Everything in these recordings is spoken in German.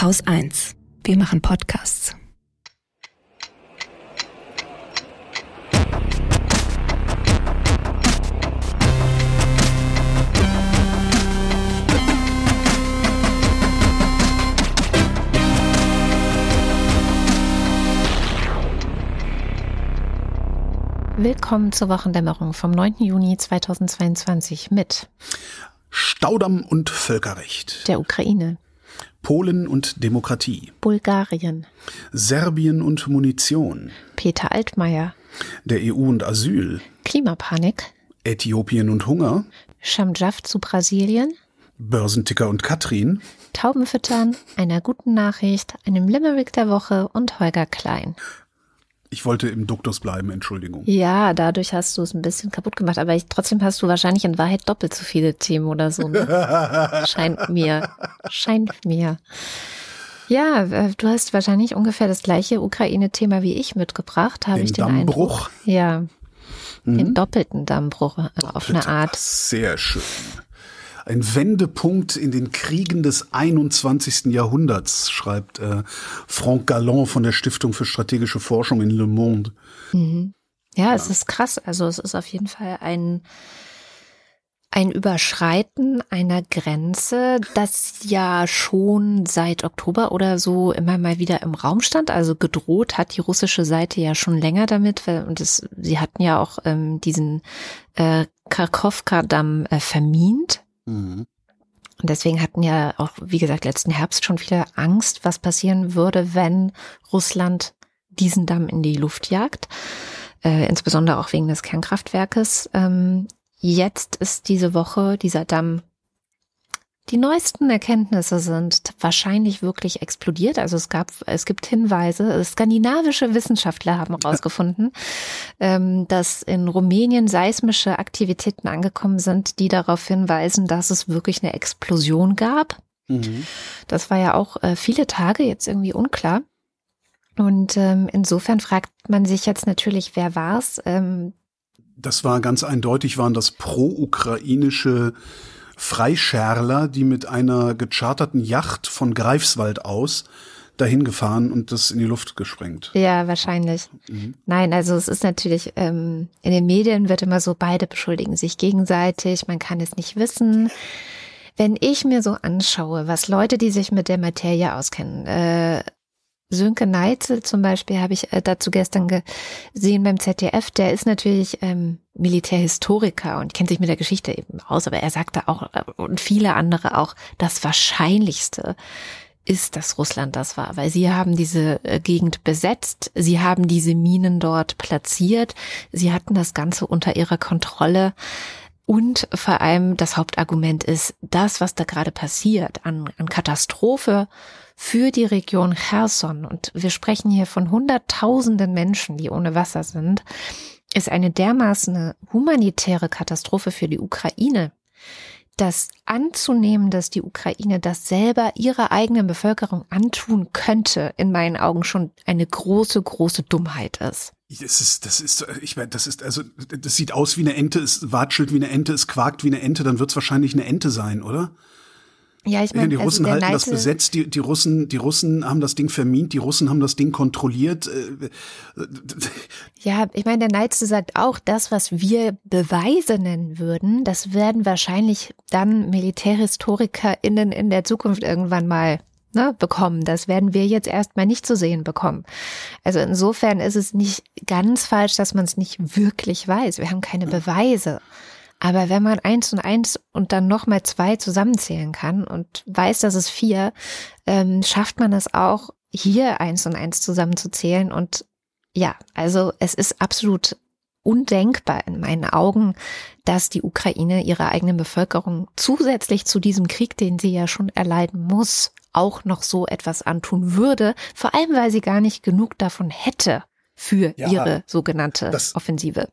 Haus 1. Wir machen Podcasts. Willkommen zur Wochendämmerung vom 9. Juni 2022 mit Staudamm und Völkerrecht, der Ukraine, Polen und Demokratie, Bulgarien, Serbien und Munition, Peter Altmaier, der EU und Asyl, Klimapanik, Äthiopien und Hunger, Shamjaf zu Brasilien, Börsenticker und Katrin, Taubenfüttern, einer guten Nachricht, einem Limerick der Woche und Holger Klein. Ich wollte im Duktus bleiben, Entschuldigung. Ja, dadurch hast du es ein bisschen kaputt gemacht, aber ich, trotzdem hast du wahrscheinlich in Wahrheit doppelt so viele Themen oder so. Ne? Scheint mir. Scheint mir. Ja, äh, du hast wahrscheinlich ungefähr das gleiche Ukraine-Thema wie ich mitgebracht, habe Den ich den Dammbruch. Eindruck. Ja, den doppelten Dammbruch äh, auf eine Art. Sehr schön. Ein Wendepunkt in den Kriegen des 21. Jahrhunderts, schreibt äh, Franck Gallon von der Stiftung für strategische Forschung in Le Monde. Ja, es ist krass. Also es ist auf jeden Fall ein, ein Überschreiten einer Grenze, das ja schon seit Oktober oder so immer mal wieder im Raum stand. Also gedroht hat die russische Seite ja schon länger damit. weil- Und es, sie hatten ja auch ähm, diesen äh, Karkowka-Damm äh, vermint. Mhm. Und deswegen hatten ja auch, wie gesagt, letzten Herbst schon viele Angst, was passieren würde, wenn Russland diesen Damm in die Luft jagt. Äh, insbesondere auch wegen des Kernkraftwerkes. Ähm, jetzt ist diese Woche dieser Damm die neuesten Erkenntnisse sind wahrscheinlich wirklich explodiert. Also es gab, es gibt Hinweise. Skandinavische Wissenschaftler haben herausgefunden, ähm, dass in Rumänien seismische Aktivitäten angekommen sind, die darauf hinweisen, dass es wirklich eine Explosion gab. Mhm. Das war ja auch äh, viele Tage jetzt irgendwie unklar. Und ähm, insofern fragt man sich jetzt natürlich, wer war's? Ähm, Das war ganz eindeutig, waren das pro-ukrainische Freischärler, die mit einer gecharterten Yacht von Greifswald aus dahin gefahren und das in die Luft gesprengt. Ja, wahrscheinlich. Nein, also es ist natürlich, ähm, in den Medien wird immer so, beide beschuldigen sich gegenseitig, man kann es nicht wissen. Wenn ich mir so anschaue, was Leute, die sich mit der Materie auskennen, äh, Sönke Neitzel zum Beispiel habe ich äh, dazu gestern gesehen beim ZDF, der ist natürlich ähm, Militärhistoriker und kennt sich mit der Geschichte eben aus, aber er sagte auch, äh, und viele andere auch, das Wahrscheinlichste ist, dass Russland das war, weil sie haben diese äh, Gegend besetzt, sie haben diese Minen dort platziert, sie hatten das Ganze unter ihrer Kontrolle. Und vor allem das Hauptargument ist, das, was da gerade passiert an, an Katastrophe für die Region Cherson, und wir sprechen hier von Hunderttausenden Menschen, die ohne Wasser sind, ist eine dermaßen humanitäre Katastrophe für die Ukraine, das anzunehmen, dass die Ukraine das selber ihrer eigenen Bevölkerung antun könnte, in meinen Augen schon eine große, große Dummheit ist. Das ist, das ist, ich meine, das ist, also, das sieht aus wie eine Ente, es watschelt wie eine Ente, es quakt wie eine Ente, dann wird es wahrscheinlich eine Ente sein, oder? Ja, ich meine, die also Russen der halten das Neite- besetzt, die, die Russen, die Russen haben das Ding vermint, die Russen haben das Ding kontrolliert. äh, Ja, ich meine, der Neitze sagt auch, das, was wir Beweise nennen würden, das werden wahrscheinlich dann MilitärhistorikerInnen in der Zukunft irgendwann mal ne, bekommen. Das werden wir jetzt erstmal nicht zu sehen bekommen. Also insofern ist es nicht ganz falsch, dass man es nicht wirklich weiß. Wir haben keine Beweise. Aber wenn man eins und eins und dann nochmal zwei zusammenzählen kann und weiß, dass es vier, ähm, schafft man es auch, hier eins und eins zusammenzuzählen. Und ja, also es ist absolut undenkbar in meinen Augen, dass die Ukraine ihrer eigenen Bevölkerung zusätzlich zu diesem Krieg, den sie ja schon erleiden muss, auch noch so etwas antun würde, vor allem weil sie gar nicht genug davon hätte für Ja, ihre sogenannte das- Offensive.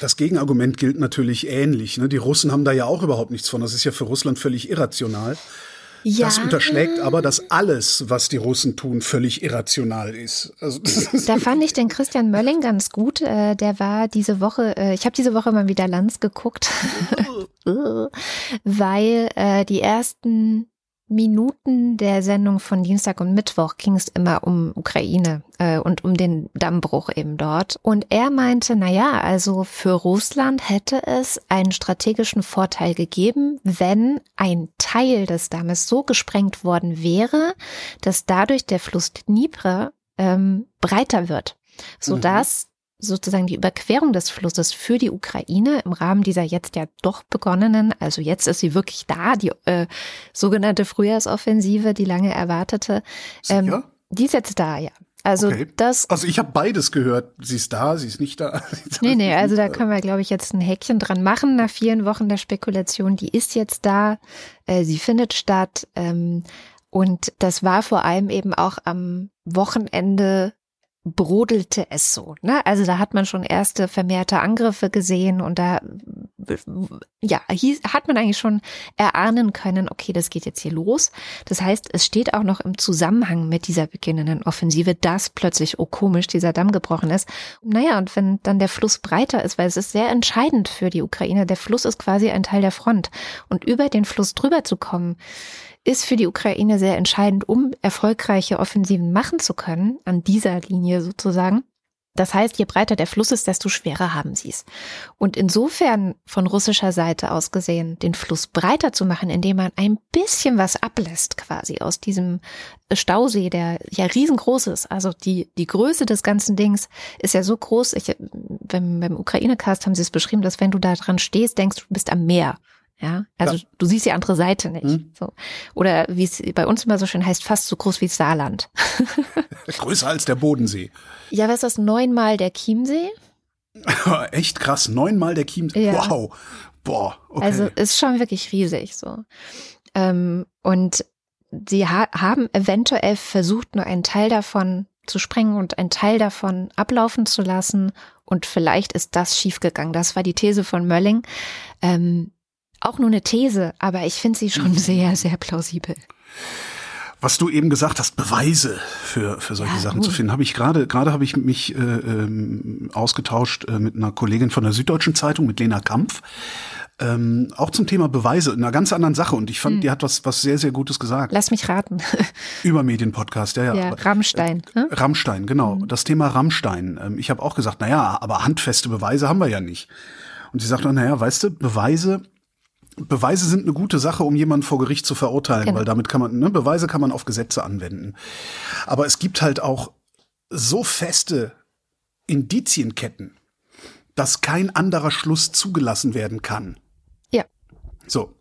Das Gegenargument gilt natürlich ähnlich. Ne? Die Russen haben da ja auch überhaupt nichts von. Das ist ja für Russland völlig irrational. Ja, Das unterschlägt aber, dass alles, was die Russen tun, völlig irrational ist. Also Da fand ich den Christian Mölling ganz gut. Äh, der war diese Woche, äh, ich habe diese Woche mal wieder Lanz geguckt, weil äh, die ersten Minuten der Sendung von Dienstag und Mittwoch ging es immer um Ukraine äh, und um den Dammbruch eben dort. Und er meinte, na ja, also für Russland hätte es einen strategischen Vorteil gegeben, wenn ein Teil des Dammes so gesprengt worden wäre, dass dadurch der Fluss Dnipro ähm, breiter wird, sodass mhm sozusagen die Überquerung des Flusses für die Ukraine im Rahmen dieser jetzt ja doch begonnenen, also jetzt ist sie wirklich da, die äh, sogenannte Frühjahrsoffensive, die lange erwartete, ähm, die ist jetzt da, ja. Also okay. das. Also ich habe beides gehört. Sie ist da, sie ist nicht da. nee, nee, also da können wir, glaube ich, jetzt ein Häkchen dran machen nach vielen Wochen der Spekulation. Die ist jetzt da, äh, sie findet statt. Ähm, und das war vor allem eben auch am Wochenende brodelte es so. Ne? Also da hat man schon erste vermehrte Angriffe gesehen und da ja, hieß, hat man eigentlich schon erahnen können, okay, das geht jetzt hier los. Das heißt, es steht auch noch im Zusammenhang mit dieser beginnenden Offensive, dass plötzlich, oh komisch, dieser Damm gebrochen ist. Naja, und wenn dann der Fluss breiter ist, weil es ist sehr entscheidend für die Ukraine, der Fluss ist quasi ein Teil der Front. Und über den Fluss drüber zu kommen, ist für die Ukraine sehr entscheidend, um erfolgreiche Offensiven machen zu können, an dieser Linie sozusagen. Das heißt, je breiter der Fluss ist, desto schwerer haben sie es. Und insofern von russischer Seite aus gesehen, den Fluss breiter zu machen, indem man ein bisschen was ablässt quasi aus diesem Stausee, der ja riesengroß ist. Also die, die Größe des ganzen Dings ist ja so groß. Ich, beim, beim Ukraine-Cast haben sie es beschrieben, dass wenn du da dran stehst, denkst du, du bist am Meer. Ja, also ja. du siehst die andere Seite nicht. Hm. So. Oder wie es bei uns immer so schön heißt, fast so groß wie Saarland. Größer als der Bodensee. Ja, was ist das? Neunmal der Chiemsee? Echt krass, neunmal der Chiemsee. Ja. Wow. Boah. Okay. Also ist schon wirklich riesig so. Ähm, und sie ha haben eventuell versucht, nur einen Teil davon zu sprengen und einen Teil davon ablaufen zu lassen. Und vielleicht ist das schiefgegangen. Das war die These von Mölling. Ähm, auch nur eine These, aber ich finde sie schon mhm. sehr, sehr plausibel. Was du eben gesagt hast, Beweise für, für solche ja, Sachen gut. zu finden, habe ich gerade gerade habe ich mich äh, ähm, ausgetauscht äh, mit einer Kollegin von der Süddeutschen Zeitung, mit Lena Kampf, ähm, auch zum Thema Beweise, in einer ganz anderen Sache. Und ich fand, hm. die hat was was sehr sehr Gutes gesagt. Lass mich raten. Über Medienpodcast, ja ja. ja Rammstein. Äh, Rammstein, genau. Hm. Das Thema Rammstein. Ähm, ich habe auch gesagt, na ja, aber handfeste Beweise haben wir ja nicht. Und sie sagt naja, weißt du, Beweise Beweise sind eine gute Sache, um jemanden vor Gericht zu verurteilen, genau. weil damit kann man, ne, Beweise kann man auf Gesetze anwenden. Aber es gibt halt auch so feste Indizienketten, dass kein anderer Schluss zugelassen werden kann. Ja. So.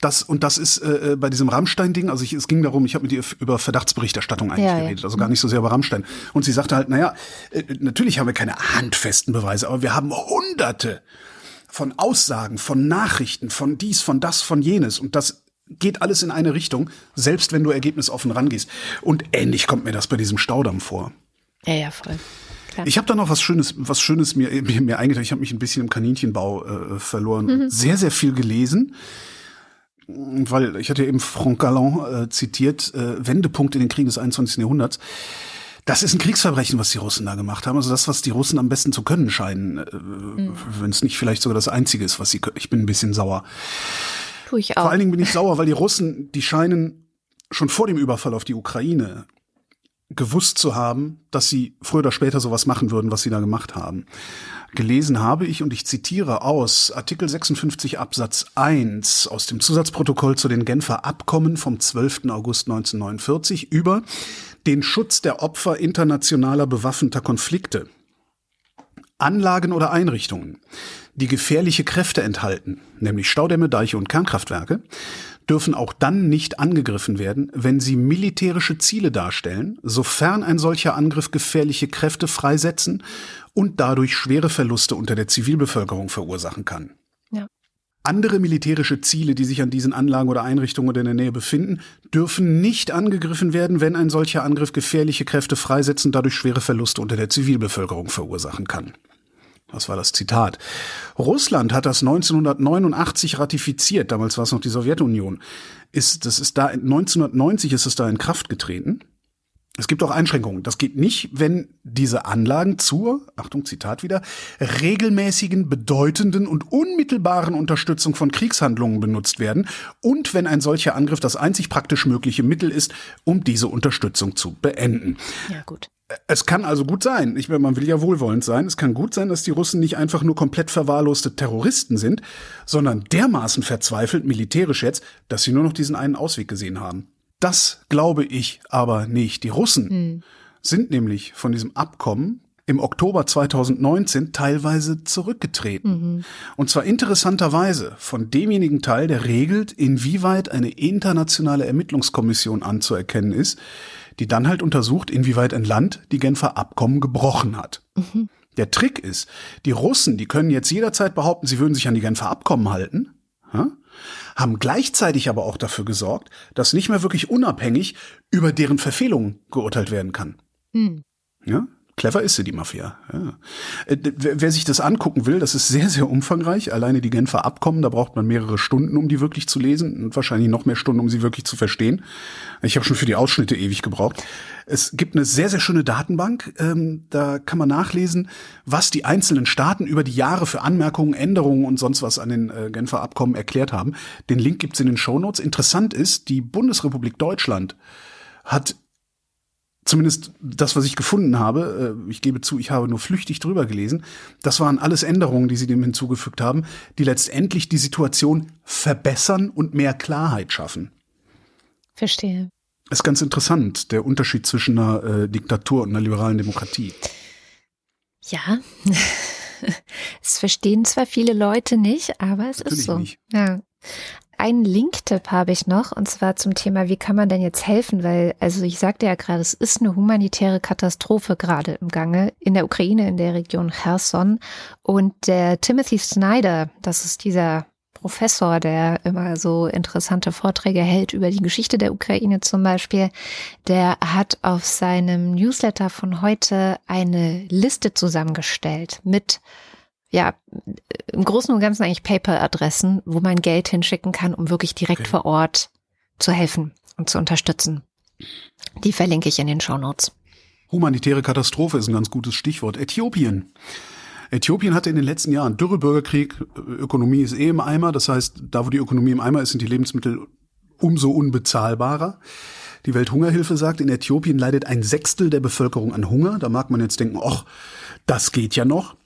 Das, und das ist äh, äh bei diesem Rammstein-Ding, also ich, es ging darum, ich habe mit ihr über Verdachtsberichterstattung eigentlich ja, geredet, also gar nicht so sehr über Rammstein. Und sie sagte halt, naja, äh, natürlich haben wir keine handfesten Beweise, aber wir haben hunderte von Aussagen, von Nachrichten, von dies, von das, von jenes. Und das geht alles in eine Richtung, selbst wenn du ergebnisoffen rangehst. Und ähnlich kommt mir das bei diesem Staudamm vor. Ja, ja, voll. Klar. Ich habe da noch was Schönes, was Schönes mir, mir, mir eingetragen. Ich habe mich ein bisschen im Kaninchenbau äh, verloren. Mhm. Sehr, sehr viel gelesen. Weil ich hatte eben Franck Galland äh, zitiert, äh, Wendepunkt in den Kriegen des 21. Jahrhunderts. Das ist ein Kriegsverbrechen, was die Russen da gemacht haben. Also das, was die Russen am besten zu können scheinen. Äh, mhm. Wenn es nicht vielleicht sogar das Einzige ist, was sie können. Ich bin ein bisschen sauer. Tu ich auch. Vor allen Dingen bin ich sauer, weil die Russen, die scheinen schon vor dem Überfall auf die Ukraine gewusst zu haben, dass sie früher oder später sowas machen würden, was sie da gemacht haben. Gelesen habe ich, und ich zitiere aus Artikel 56 Absatz 1 aus dem Zusatzprotokoll zu den Genfer Abkommen vom 12. August 1949 über den Schutz der Opfer internationaler bewaffneter Konflikte. Anlagen oder Einrichtungen, die gefährliche Kräfte enthalten, nämlich Staudämme, Deiche und Kernkraftwerke, dürfen auch dann nicht angegriffen werden, wenn sie militärische Ziele darstellen, sofern ein solcher Angriff gefährliche Kräfte freisetzen und dadurch schwere Verluste unter der Zivilbevölkerung verursachen kann. Andere militärische Ziele, die sich an diesen Anlagen oder Einrichtungen oder in der Nähe befinden, dürfen nicht angegriffen werden, wenn ein solcher Angriff gefährliche Kräfte freisetzen, dadurch schwere Verluste unter der Zivilbevölkerung verursachen kann. Das war das Zitat. Russland hat das 1989 ratifiziert, damals war es noch die Sowjetunion. Ist, das ist da, 1990 ist es da in Kraft getreten. Es gibt auch Einschränkungen. Das geht nicht, wenn diese Anlagen zur, Achtung, Zitat wieder, regelmäßigen, bedeutenden und unmittelbaren Unterstützung von Kriegshandlungen benutzt werden und wenn ein solcher Angriff das einzig praktisch mögliche Mittel ist, um diese Unterstützung zu beenden. Ja, gut. Es kann also gut sein, ich meine, man will ja wohlwollend sein, es kann gut sein, dass die Russen nicht einfach nur komplett verwahrloste Terroristen sind, sondern dermaßen verzweifelt, militärisch jetzt, dass sie nur noch diesen einen Ausweg gesehen haben. Das glaube ich aber nicht. Die Russen mhm. sind nämlich von diesem Abkommen im Oktober 2019 teilweise zurückgetreten. Mhm. Und zwar interessanterweise von demjenigen Teil, der regelt, inwieweit eine internationale Ermittlungskommission anzuerkennen ist, die dann halt untersucht, inwieweit ein Land die Genfer Abkommen gebrochen hat. Mhm. Der Trick ist, die Russen, die können jetzt jederzeit behaupten, sie würden sich an die Genfer Abkommen halten, haben gleichzeitig aber auch dafür gesorgt, dass nicht mehr wirklich unabhängig über deren Verfehlungen geurteilt werden kann. Hm. Ja? Clever ist sie, die Mafia. Ja. Äh, wer sich das angucken will, das ist sehr, sehr umfangreich. Alleine die Genfer Abkommen, da braucht man mehrere Stunden, um die wirklich zu lesen und wahrscheinlich noch mehr Stunden, um sie wirklich zu verstehen. Ich habe schon für die Ausschnitte ewig gebraucht. Es gibt eine sehr, sehr schöne Datenbank. Ähm, da kann man nachlesen, was die einzelnen Staaten über die Jahre für Anmerkungen, Änderungen und sonst was an den äh, Genfer Abkommen erklärt haben. Den Link gibt's in den Shownotes. Interessant ist, die Bundesrepublik Deutschland hat zumindest das, was ich gefunden habe, äh, ich gebe zu, ich habe nur flüchtig drüber gelesen, das waren alles Änderungen, die sie dem hinzugefügt haben, die letztendlich die Situation verbessern und mehr Klarheit schaffen. Verstehe. Ist ganz interessant, der Unterschied zwischen einer äh, Diktatur und einer liberalen Demokratie. Ja, es verstehen zwar viele Leute nicht, aber es Natürlich ist so. Nicht. Ja. Einen Link-Tipp habe ich noch, und zwar zum Thema, wie kann man denn jetzt helfen? Weil, also ich sagte ja gerade, es ist eine humanitäre Katastrophe gerade im Gange in der Ukraine, in der Region Cherson. Und der Timothy Snyder, das ist dieser Professor, der immer so interessante Vorträge hält über die Geschichte der Ukraine zum Beispiel, der hat auf seinem Newsletter von heute eine Liste zusammengestellt mit ja, im Großen und Ganzen eigentlich Paper-Adressen, wo man Geld hinschicken kann, um wirklich direkt okay. vor Ort zu helfen und zu unterstützen. Die verlinke ich in den Show Notes. Humanitäre Katastrophe ist ein ganz gutes Stichwort. Äthiopien. Äthiopien hatte in den letzten Jahren Dürre, Bürgerkrieg, Ökonomie ist eh im Eimer. Das heißt, da wo die Ökonomie im Eimer ist, sind die Lebensmittel umso unbezahlbarer. Die Welthungerhilfe sagt, in Äthiopien leidet ein Sechstel der Bevölkerung an Hunger. Da mag man jetzt denken, ach, das geht ja noch.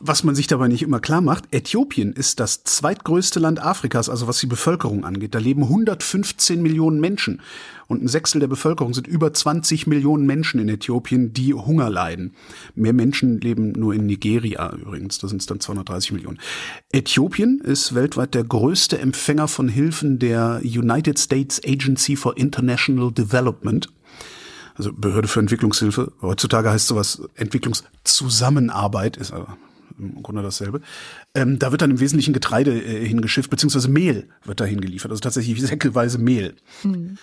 Was man sich dabei nicht immer klar macht, Äthiopien ist das zweitgrößte Land Afrikas, also was die Bevölkerung angeht. Da leben 115 Millionen Menschen und ein Sechstel der Bevölkerung sind über 20 Millionen Menschen in Äthiopien, die Hunger leiden. Mehr Menschen leben nur in Nigeria übrigens, da sind es dann 230 Millionen. Äthiopien ist weltweit der größte Empfänger von Hilfen der United States Agency for International Development also Behörde für Entwicklungshilfe. Heutzutage heißt sowas Entwicklungszusammenarbeit, ist aber im Grunde dasselbe. Ähm, da wird dann im Wesentlichen Getreide äh, hingeschifft, beziehungsweise Mehl wird da hingeliefert. Also tatsächlich säckeweise Mehl. Mhm.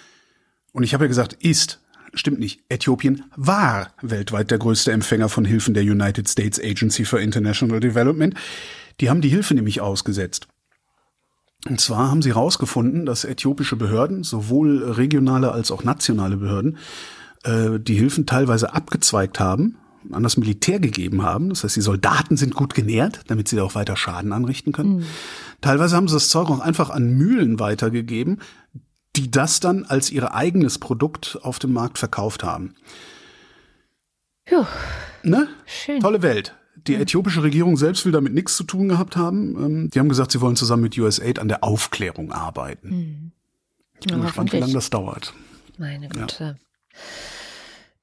Und ich habe ja gesagt, ist. Stimmt nicht. Äthiopien war weltweit der größte Empfänger von Hilfen der United States Agency for International Development. Die haben die Hilfe nämlich ausgesetzt. Und zwar haben sie herausgefunden, dass äthiopische Behörden, sowohl regionale als auch nationale Behörden, äh, die Hilfen teilweise abgezweigt haben an das Militär gegeben haben. Das heißt, die Soldaten sind gut genährt, damit sie da auch weiter Schaden anrichten können. Mhm. Teilweise haben sie das Zeug auch einfach an Mühlen weitergegeben, die das dann als ihr eigenes Produkt auf dem Markt verkauft haben. Puh. Ne? Schön. Tolle Welt. Die äthiopische Regierung selbst will damit nichts zu tun gehabt haben. Ähm, die haben gesagt, sie wollen zusammen mit USAID an der Aufklärung arbeiten. Mhm. Ich bin ja, gespannt, wie lange das dauert. Meine Güte. Ja.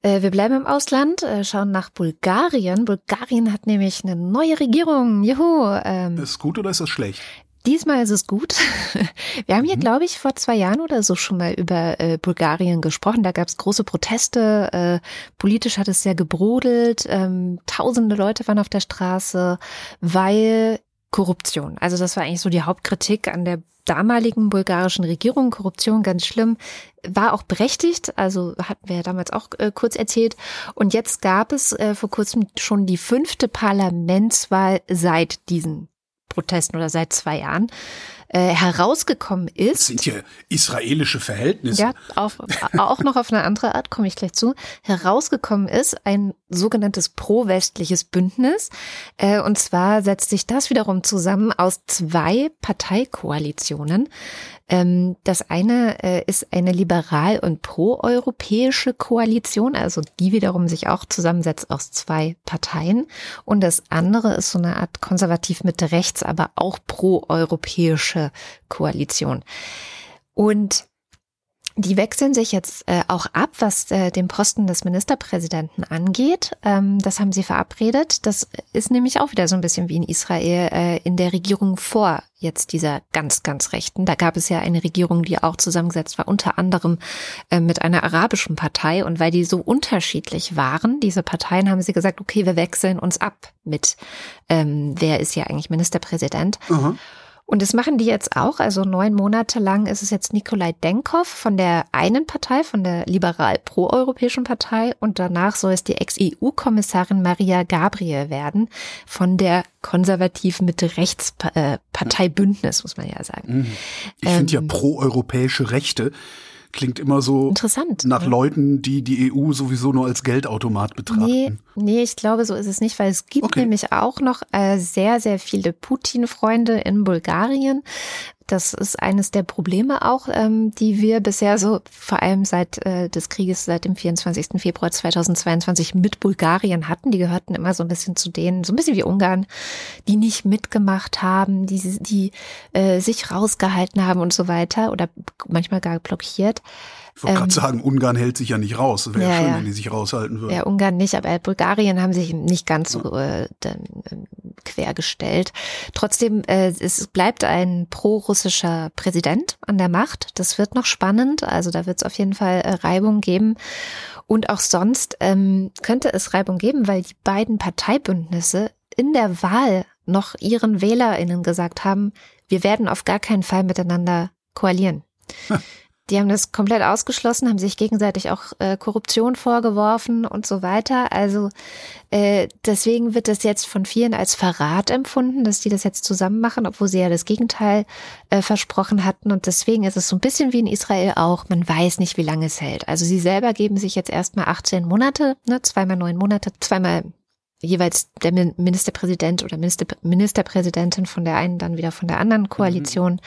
Äh, wir bleiben im Ausland, äh, schauen nach Bulgarien. Bulgarien hat nämlich eine neue Regierung. Juhu. Ähm, ist es gut oder ist es schlecht? Diesmal ist es gut. Wir haben hier, mhm. glaube ich, vor zwei Jahren oder so schon mal über äh, Bulgarien gesprochen. Da gab es große Proteste. Äh, politisch hat es sehr gebrodelt. Ähm, tausende Leute waren auf der Straße, weil Korruption. Also das war eigentlich so die Hauptkritik an der damaligen bulgarischen Regierung. Korruption ganz schlimm, war auch berechtigt. Also hatten wir ja damals auch äh, kurz erzählt. Und jetzt gab es äh, vor kurzem schon die fünfte Parlamentswahl seit diesen Protesten oder seit zwei Jahren. Äh, herausgekommen ist. Das sind ja israelische Verhältnisse. Ja, auf, auch noch auf eine andere Art, komme ich gleich zu. Herausgekommen ist ein sogenanntes pro-westliches Bündnis. Äh, und zwar setzt sich das wiederum zusammen aus zwei Parteikoalitionen. Ähm, das eine äh, ist eine liberal- und proeuropäische Koalition, also die wiederum sich auch zusammensetzt aus zwei Parteien. Und das andere ist so eine Art konservativ Mitte rechts, aber auch proeuropäische Koalition. Und die wechseln sich jetzt äh, auch ab, was äh, den Posten des Ministerpräsidenten angeht. Ähm, das haben sie verabredet. Das ist nämlich auch wieder so ein bisschen wie in Israel äh, in der Regierung vor jetzt dieser ganz, ganz Rechten. Da gab es ja eine Regierung, die auch zusammengesetzt war, unter anderem äh, mit einer arabischen Partei. Und weil die so unterschiedlich waren, diese Parteien, haben sie gesagt, okay, wir wechseln uns ab mit, ähm, wer ist ja eigentlich Ministerpräsident. Mhm. Und das machen die jetzt auch. Also neun Monate lang ist es jetzt Nikolai Denkov von der einen Partei, von der liberal-proeuropäischen Partei. Und danach soll es die Ex-EU-Kommissarin Maria Gabriel werden von der konservativen Mitte-Rechts-Partei Bündnis, muss man ja sagen. Mhm. Ich ähm, finde ja proeuropäische Rechte klingt immer so Interessant, nach ja. Leuten, die die EU sowieso nur als Geldautomat betrachten. Nee, nee, ich glaube, so ist es nicht, weil es gibt okay. nämlich auch noch äh, sehr, sehr viele Putin-Freunde in Bulgarien. Das ist eines der Probleme auch, ähm, die wir bisher so vor allem seit äh, des Krieges, seit dem 24. Februar 2022 mit Bulgarien hatten. Die gehörten immer so ein bisschen zu denen, so ein bisschen wie Ungarn, die nicht mitgemacht haben, die, die äh, sich rausgehalten haben und so weiter oder manchmal gar blockiert. Ich wollte ähm, gerade sagen, Ungarn hält sich ja nicht raus. Wäre ja, schön, ja. wenn die sich raushalten würden. Ja, Ungarn nicht, aber Bulgarien haben sich nicht ganz so äh, dann, äh, quergestellt. Trotzdem, äh, es bleibt ein pro-russischer Präsident an der Macht. Das wird noch spannend. Also da wird es auf jeden Fall äh, Reibung geben. Und auch sonst ähm, könnte es Reibung geben, weil die beiden Parteibündnisse in der Wahl noch ihren WählerInnen gesagt haben, wir werden auf gar keinen Fall miteinander koalieren. Die haben das komplett ausgeschlossen, haben sich gegenseitig auch äh, Korruption vorgeworfen und so weiter. Also äh, deswegen wird das jetzt von vielen als Verrat empfunden, dass die das jetzt zusammen machen, obwohl sie ja das Gegenteil äh, versprochen hatten. Und deswegen ist es so ein bisschen wie in Israel auch. Man weiß nicht, wie lange es hält. Also sie selber geben sich jetzt erstmal 18 Monate, ne, zweimal neun Monate, zweimal jeweils der Ministerpräsident oder Minister, Ministerpräsidentin von der einen, dann wieder von der anderen Koalition. Mhm.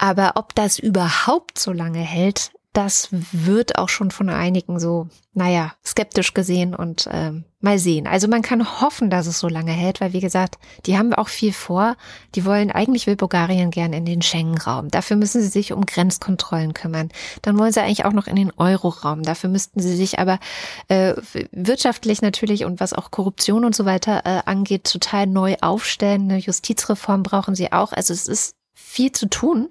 Aber ob das überhaupt so lange hält, das wird auch schon von einigen so, naja, skeptisch gesehen und ähm, mal sehen. Also man kann hoffen, dass es so lange hält, weil wie gesagt, die haben auch viel vor. Die wollen, eigentlich will Bulgarien gern in den Schengen-Raum. Dafür müssen sie sich um Grenzkontrollen kümmern. Dann wollen sie eigentlich auch noch in den Euro-Raum. Dafür müssten sie sich aber äh, wirtschaftlich natürlich und was auch Korruption und so weiter äh, angeht, total neu aufstellen. Eine Justizreform brauchen sie auch. Also es ist viel zu tun.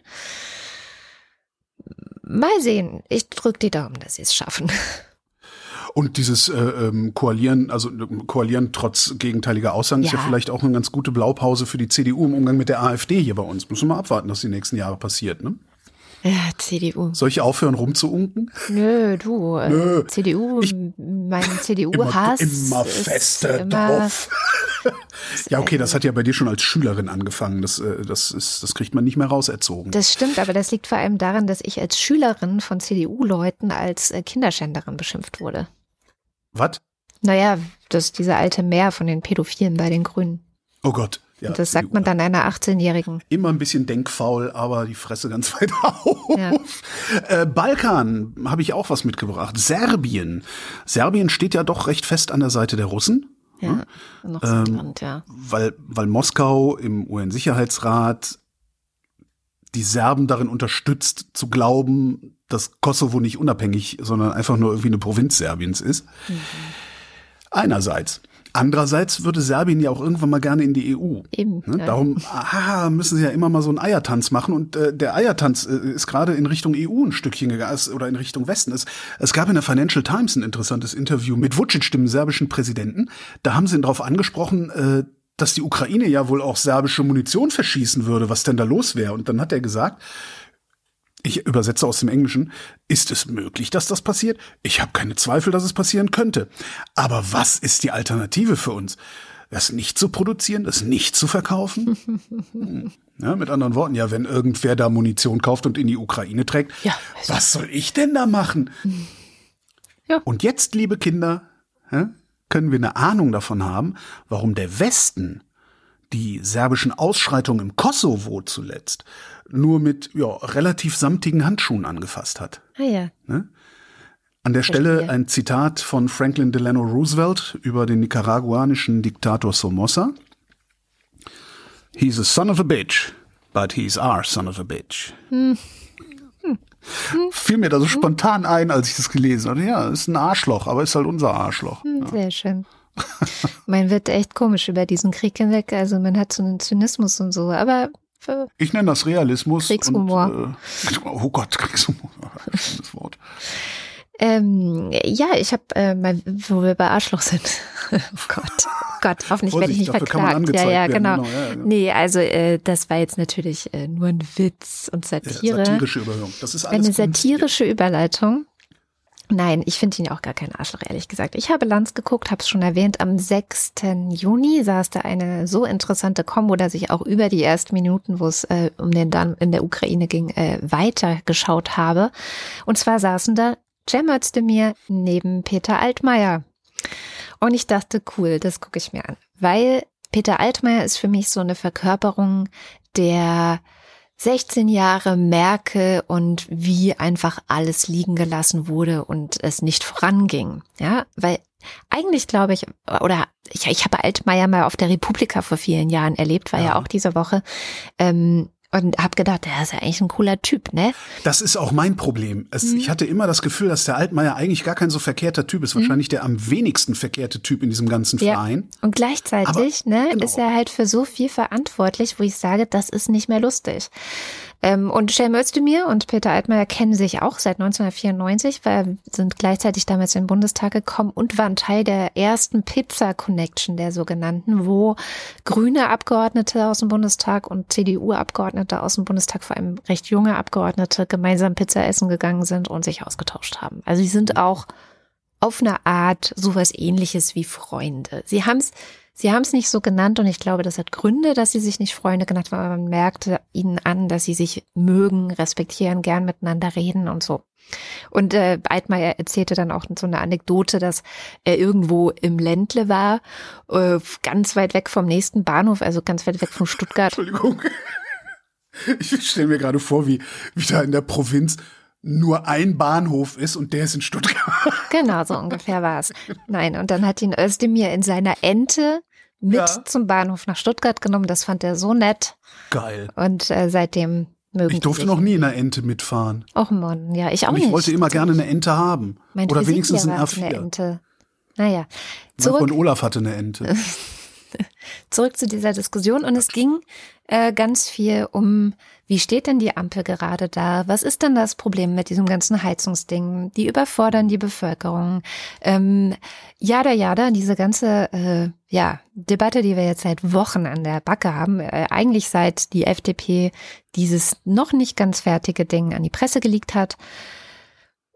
Mal sehen. Ich drücke die Daumen, dass sie es schaffen. Und dieses äh, ähm, Koalieren, also äh, Koalieren trotz gegenteiliger Aussagen, ja. ist ja vielleicht auch eine ganz gute Blaupause für die CDU im Umgang mit der AfD hier bei uns. Müssen wir mal abwarten, was die nächsten Jahre passiert, ne? Ja, CDU. Soll ich aufhören rumzuunken? Nö, du. Äh, Nö. CDU, ich, mein CDU-Hass. Immer, immer feste immer, drauf. ja, okay, das hat ja bei dir schon als Schülerin angefangen. Das, äh, das, ist, das kriegt man nicht mehr rauserzogen. Das stimmt, aber das liegt vor allem daran, dass ich als Schülerin von CDU-Leuten als äh, Kinderschänderin beschimpft wurde. Was? Naja, das ist dieser alte Meer von den Pädophilen bei den Grünen. Oh Gott. Ja, das sagt man dann einer 18-Jährigen. Immer ein bisschen denkfaul, aber die Fresse ganz weit auf. Ja. Äh, Balkan habe ich auch was mitgebracht. Serbien. Serbien steht ja doch recht fest an der Seite der Russen. Ja, ne? noch ähm, dran, ja. Weil, weil Moskau im UN-Sicherheitsrat die Serben darin unterstützt, zu glauben, dass Kosovo nicht unabhängig, sondern einfach nur irgendwie eine Provinz Serbiens ist. Mhm. Einerseits. Andererseits würde Serbien ja auch irgendwann mal gerne in die EU. Eben. Ne? Darum aha, müssen sie ja immer mal so einen Eiertanz machen. Und äh, der Eiertanz äh, ist gerade in Richtung EU ein Stückchen gegangen oder in Richtung Westen. Es, es gab in der Financial Times ein interessantes Interview mit Vucic, dem serbischen Präsidenten. Da haben sie ihn darauf angesprochen, äh, dass die Ukraine ja wohl auch serbische Munition verschießen würde, was denn da los wäre. Und dann hat er gesagt, ich übersetze aus dem Englischen, ist es möglich, dass das passiert? Ich habe keine Zweifel, dass es passieren könnte. Aber was ist die Alternative für uns? das nicht zu produzieren, das nicht zu verkaufen? Ja, mit anderen Worten, ja, wenn irgendwer da Munition kauft und in die Ukraine trägt, ja, also was soll ich denn da machen? Ja. Und jetzt, liebe Kinder, können wir eine Ahnung davon haben, warum der Westen die serbischen Ausschreitungen im Kosovo zuletzt nur mit ja, relativ samtigen Handschuhen angefasst hat. Ah ja. Ne? An der Stelle ein Zitat von Franklin Delano Roosevelt über den nicaraguanischen Diktator Somoza. He's a son of a bitch, but he's our son of a bitch. Hm. Hm. Fiel mir da so spontan ein, als ich das gelesen habe. Ja, ist ein Arschloch, aber ist halt unser Arschloch. Hm, sehr ja. schön. man wird echt komisch über diesen Krieg hinweg. Also man hat so einen Zynismus und so. Aber ich nenne das Realismus. Kriegshumor. Und, äh, oh Gott, Kriegshumor. Schönes Wort. Ähm, ja, ich habe, äh, mal, wo wir bei Arschloch sind. oh Gott, oh Gott, hoffentlich werde ich nicht verklagt. Ja, ja, genau. genau ja, ja. Nee, also äh, das war jetzt natürlich äh, nur ein Witz und Satire. Ja, satirische Überleitung. Das ist alles Eine satirische Überleitung. Nein, ich finde ihn auch gar kein Arschloch, ehrlich gesagt. Ich habe Lanz geguckt, habe es schon erwähnt, am 6. Juni saß da eine so interessante Kombo, dass ich auch über die ersten Minuten, wo es äh, um den dann in der Ukraine ging, äh, weiter geschaut habe. Und zwar saßen da Cem Özdemir neben Peter Altmaier. Und ich dachte, cool, das gucke ich mir an. Weil Peter Altmaier ist für mich so eine Verkörperung der 16 Jahre Merkel und wie einfach alles liegen gelassen wurde und es nicht voranging. Ja, weil eigentlich glaube ich, oder ich, ich habe Altmaier mal auf der Republika vor vielen Jahren erlebt, war ja, ja auch diese Woche. Ähm, und habe gedacht, der ist ja eigentlich ein cooler Typ, ne? Das ist auch mein Problem. Es, mhm. Ich hatte immer das Gefühl, dass der Altmaier eigentlich gar kein so verkehrter Typ ist. Mhm. Wahrscheinlich der am wenigsten verkehrte Typ in diesem ganzen ja. Verein. Und gleichzeitig, Aber, ne, genau. ist er halt für so viel verantwortlich, wo ich sage, das ist nicht mehr lustig. Ähm, und Cem Özdemir und Peter Altmaier kennen sich auch seit 1994, weil sind gleichzeitig damals in den Bundestag gekommen und waren Teil der ersten Pizza Connection, der sogenannten, wo grüne Abgeordnete aus dem Bundestag und CDU-Abgeordnete aus dem Bundestag, vor allem recht junge Abgeordnete, gemeinsam Pizza essen gegangen sind und sich ausgetauscht haben. Also sie sind auch auf eine Art sowas ähnliches wie Freunde. Sie haben es Sie haben es nicht so genannt und ich glaube, das hat Gründe, dass sie sich nicht Freunde genannt haben, aber man merkte ihnen an, dass sie sich mögen, respektieren, gern miteinander reden und so. Und äh, Altmaier erzählte dann auch so eine Anekdote, dass er irgendwo im Ländle war, äh, ganz weit weg vom nächsten Bahnhof, also ganz weit weg von Stuttgart. Entschuldigung. Ich stelle mir gerade vor, wie, wie da in der Provinz nur ein Bahnhof ist und der ist in Stuttgart. Genau, so ungefähr war es. Nein, und dann hat ihn Özdemir in seiner Ente mit ja. zum Bahnhof nach Stuttgart genommen. Das fand er so nett. Geil. Und äh, seitdem mögen Ich durfte noch nie in einer Ente mitfahren. Auch Mann, ja, ich auch ich nicht. wollte immer gerne eine Ente haben. Mein Oder wenigstens ein R4. Eine Ente. Naja. Zurück. Und Olaf hatte eine Ente. Zurück zu dieser Diskussion und es ging äh, ganz viel um, wie steht denn die Ampel gerade da? Was ist denn das Problem mit diesem ganzen Heizungsding? Die überfordern die Bevölkerung. Ähm, jada, jada, diese ganze äh, ja, Debatte, die wir jetzt seit Wochen an der Backe haben, äh, eigentlich seit die FDP dieses noch nicht ganz fertige Ding an die Presse geleakt hat.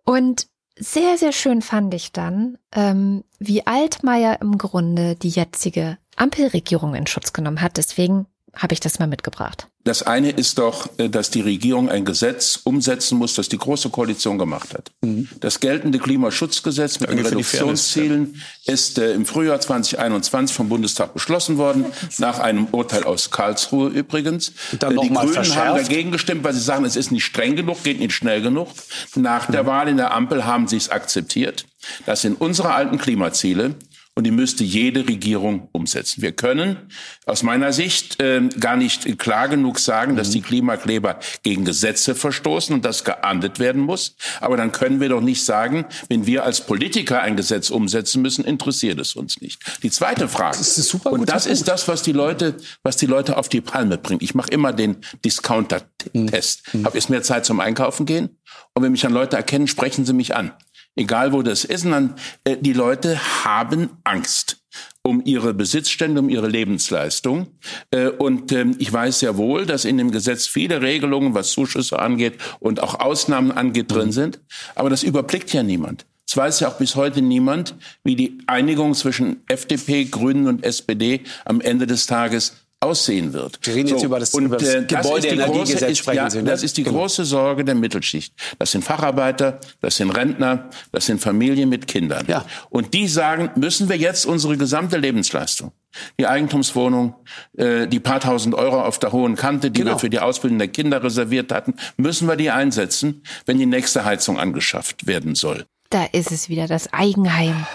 Und sehr, sehr schön fand ich dann, ähm, wie Altmaier im Grunde die jetzige Ampelregierung in Schutz genommen hat. Deswegen habe ich das mal mitgebracht. Das eine ist doch, äh, dass die Regierung ein Gesetz umsetzen muss, das die Große Koalition gemacht hat. Mhm. Das geltende Klimaschutzgesetz mit den Reduktionszielen ist äh, im Frühjahr 2021 vom Bundestag beschlossen worden, nach einem Urteil aus Karlsruhe übrigens. Dann äh, die Grünen verschärft. haben dagegen gestimmt, weil sie sagen, es ist nicht streng genug, geht nicht schnell genug. Nach der mhm. Wahl in der Ampel haben sie es akzeptiert. Das sind unsere alten Klimaziele und die müsste jede Regierung umsetzen. Wir können aus meiner Sicht äh, gar nicht klar genug sagen, dass die mhm. Klimakleber gegen Gesetze verstoßen und das geahndet werden muss. Aber dann können wir doch nicht sagen, wenn wir als Politiker ein Gesetz umsetzen müssen, interessiert es uns nicht. Die zweite Frage. Das ist super und das ist das, was die Leute, was die Leute auf die Palme bringt. Ich mache immer den Discounter-Test. Mhm. Hab jetzt mehr Zeit zum Einkaufen gehen? Und wenn mich dann Leute erkennen, sprechen sie mich an egal wo das ist, sondern äh, die Leute haben Angst um ihre Besitzstände, um ihre Lebensleistung. Äh, und ähm, ich weiß sehr wohl, dass in dem Gesetz viele Regelungen, was Zuschüsse angeht und auch Ausnahmen angeht, drin mhm. sind. Aber das überblickt ja niemand. Es weiß ja auch bis heute niemand, wie die Einigung zwischen FDP, Grünen und SPD am Ende des Tages aussehen wird. Wir reden so, jetzt über das, und, über das äh, Gebäudeenergiegesetz ist, sprechen ja, Sie, ne? Das ist die genau. große Sorge der Mittelschicht. Das sind Facharbeiter, das sind Rentner, das sind Familien mit Kindern. Ja. Und die sagen, müssen wir jetzt unsere gesamte Lebensleistung, die Eigentumswohnung, äh, die paar tausend Euro auf der hohen Kante, die genau. wir für die Ausbildung der Kinder reserviert hatten, müssen wir die einsetzen, wenn die nächste Heizung angeschafft werden soll. Da ist es wieder das Eigenheim.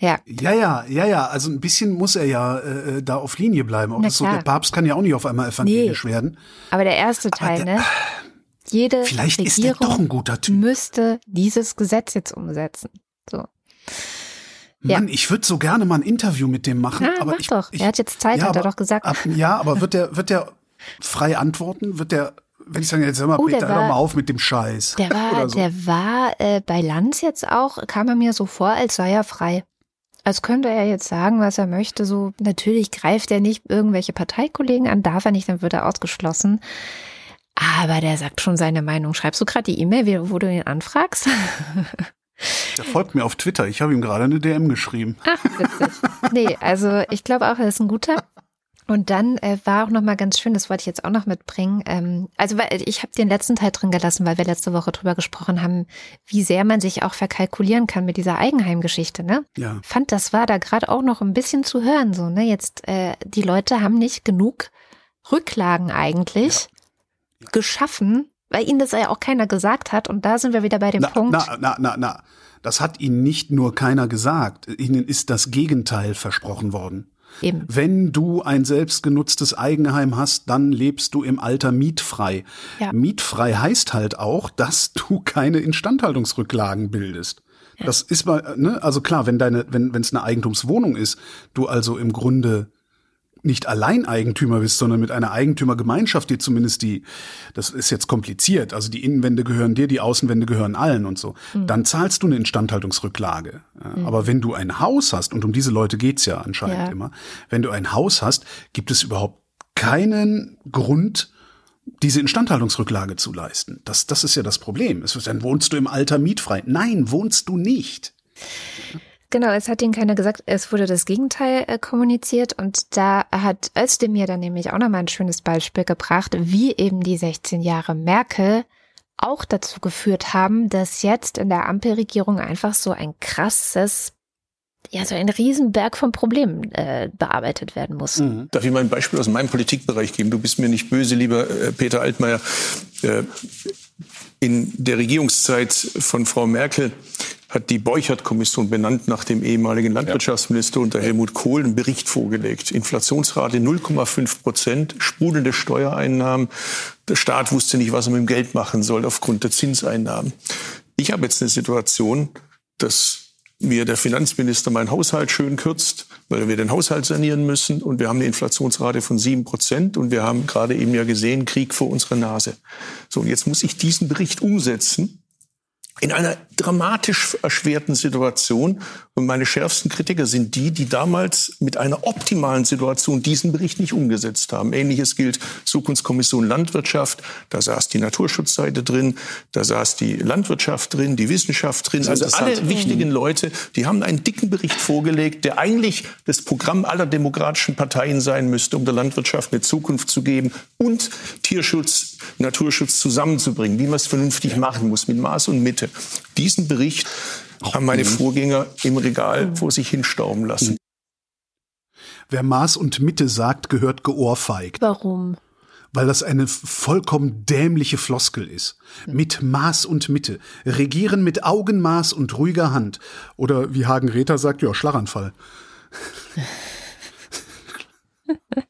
Ja. Ja, ja, ja, ja. Also ein bisschen muss er ja äh, äh da auf Linie bleiben. Auch so, der Papst kann ja auch nicht auf einmal evangelisch nee. werden. Aber der erste Teil, der, ne? Jede vielleicht Regierung ist er doch ein guter typ. müsste dieses Gesetz jetzt umsetzen. So. Mann, ja. ich würde so gerne mal ein Interview mit dem machen. Ja, aber mach ich, doch. Ich, er hat jetzt Zeit, ja, hat er doch gesagt. Ab, ja, aber wird der, wird der frei antworten? Wird der wenn ich sage, jetzt hör mal, oh, Peter, war, hör mal auf mit dem Scheiß. Der war, so. der war äh, bei Lanz jetzt auch, kam er mir so vor, als sei er frei. Als könnte er jetzt sagen, was er möchte. So, natürlich greift er nicht irgendwelche Parteikollegen an, darf er nicht, dann wird er ausgeschlossen. Aber der sagt schon seine Meinung. Schreibst du gerade die E-Mail, wo du ihn anfragst? Der folgt mir auf Twitter. Ich habe ihm gerade eine DM geschrieben. Ach, witzig. Nee, also ich glaube auch, er ist ein guter. Und dann äh, war auch noch mal ganz schön, das wollte ich jetzt auch noch mitbringen. Ähm, also weil ich habe den letzten Teil drin gelassen, weil wir letzte Woche drüber gesprochen haben, wie sehr man sich auch verkalkulieren kann mit dieser Eigenheimgeschichte. Ne? Ja. Fand, das war da gerade auch noch ein bisschen zu hören. So, ne, jetzt äh, die Leute haben nicht genug Rücklagen eigentlich ja. geschaffen, weil ihnen das ja auch keiner gesagt hat. Und da sind wir wieder bei dem na, Punkt. Na, na, na, na. Das hat ihnen nicht nur keiner gesagt. Ihnen ist das Gegenteil versprochen worden. Eben. Wenn du ein selbstgenutztes Eigenheim hast, dann lebst du im Alter mietfrei. Ja. Mietfrei heißt halt auch, dass du keine Instandhaltungsrücklagen bildest. Das ist mal, ne, also klar, wenn deine, wenn, wenn es eine Eigentumswohnung ist, du also im Grunde nicht Alleineigentümer bist, sondern mit einer Eigentümergemeinschaft, die zumindest die, das ist jetzt kompliziert, also die Innenwände gehören dir, die Außenwände gehören allen und so, mhm. dann zahlst du eine Instandhaltungsrücklage. Mhm. Aber wenn du ein Haus hast, und um diese Leute geht's ja anscheinend ja. immer, wenn du ein Haus hast, gibt es überhaupt keinen Grund, diese Instandhaltungsrücklage zu leisten. Das, das ist ja das Problem. Es ist, dann wohnst du im Alter mietfrei. Nein, wohnst du nicht. Genau, es hat ihnen keiner gesagt, es wurde das Gegenteil äh, kommuniziert und da hat Özdemir dann nämlich auch nochmal ein schönes Beispiel gebracht, wie eben die 16 Jahre Merkel auch dazu geführt haben, dass jetzt in der Ampelregierung einfach so ein krasses ja, so ein Riesenberg von Problemen äh, bearbeitet werden muss. Mhm. Darf ich mal ein Beispiel aus meinem Politikbereich geben? Du bist mir nicht böse, lieber äh, Peter Altmaier. Äh, in der Regierungszeit von Frau Merkel hat die Beuchert-Kommission benannt nach dem ehemaligen Landwirtschaftsminister unter Helmut Kohl einen Bericht vorgelegt. Inflationsrate 0,5 Prozent, sprudelnde Steuereinnahmen. Der Staat wusste nicht, was er mit dem Geld machen soll aufgrund der Zinseinnahmen. Ich habe jetzt eine Situation, dass mir der Finanzminister meinen Haushalt schön kürzt, weil wir den Haushalt sanieren müssen. Und wir haben eine Inflationsrate von sieben Prozent. Und wir haben gerade eben ja gesehen, Krieg vor unserer Nase. So, und jetzt muss ich diesen Bericht umsetzen in einer dramatisch erschwerten Situation. Und meine schärfsten Kritiker sind die, die damals mit einer optimalen Situation diesen Bericht nicht umgesetzt haben. Ähnliches gilt Zukunftskommission Landwirtschaft. Da saß die Naturschutzseite drin, da saß die Landwirtschaft drin, die Wissenschaft drin. Also alle wichtigen Leute, die haben einen dicken Bericht vorgelegt, der eigentlich das Programm aller demokratischen Parteien sein müsste, um der Landwirtschaft eine Zukunft zu geben und Tierschutz, Naturschutz zusammenzubringen, wie man es vernünftig machen muss, mit Maß und Mitte. Diesen Bericht haben meine Vorgänger im Regal vor sich hinstauben lassen. Wer Maß und Mitte sagt, gehört geohrfeigt. Warum? Weil das eine vollkommen dämliche Floskel ist. Mit Maß und Mitte. Regieren mit Augenmaß und ruhiger Hand. Oder wie Hagen Räther sagt, ja, Schlaganfall.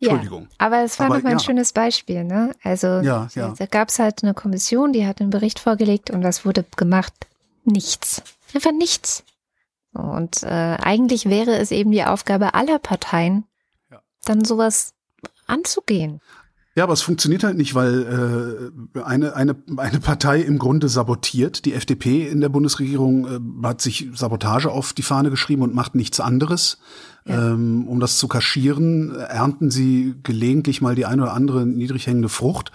Entschuldigung. Ja, aber es war aber, noch mal ein ja. schönes Beispiel. Ne? Also ja, ja. da gab es halt eine Kommission, die hat einen Bericht vorgelegt und was wurde gemacht? Nichts. Einfach nichts. Und äh, eigentlich wäre es eben die Aufgabe aller Parteien, ja. dann sowas anzugehen. Ja, aber es funktioniert halt nicht, weil äh, eine, eine, eine Partei im Grunde sabotiert. Die FDP in der Bundesregierung äh, hat sich Sabotage auf die Fahne geschrieben und macht nichts anderes. Ja. Ähm, um das zu kaschieren, ernten sie gelegentlich mal die eine oder andere niedrig hängende Frucht.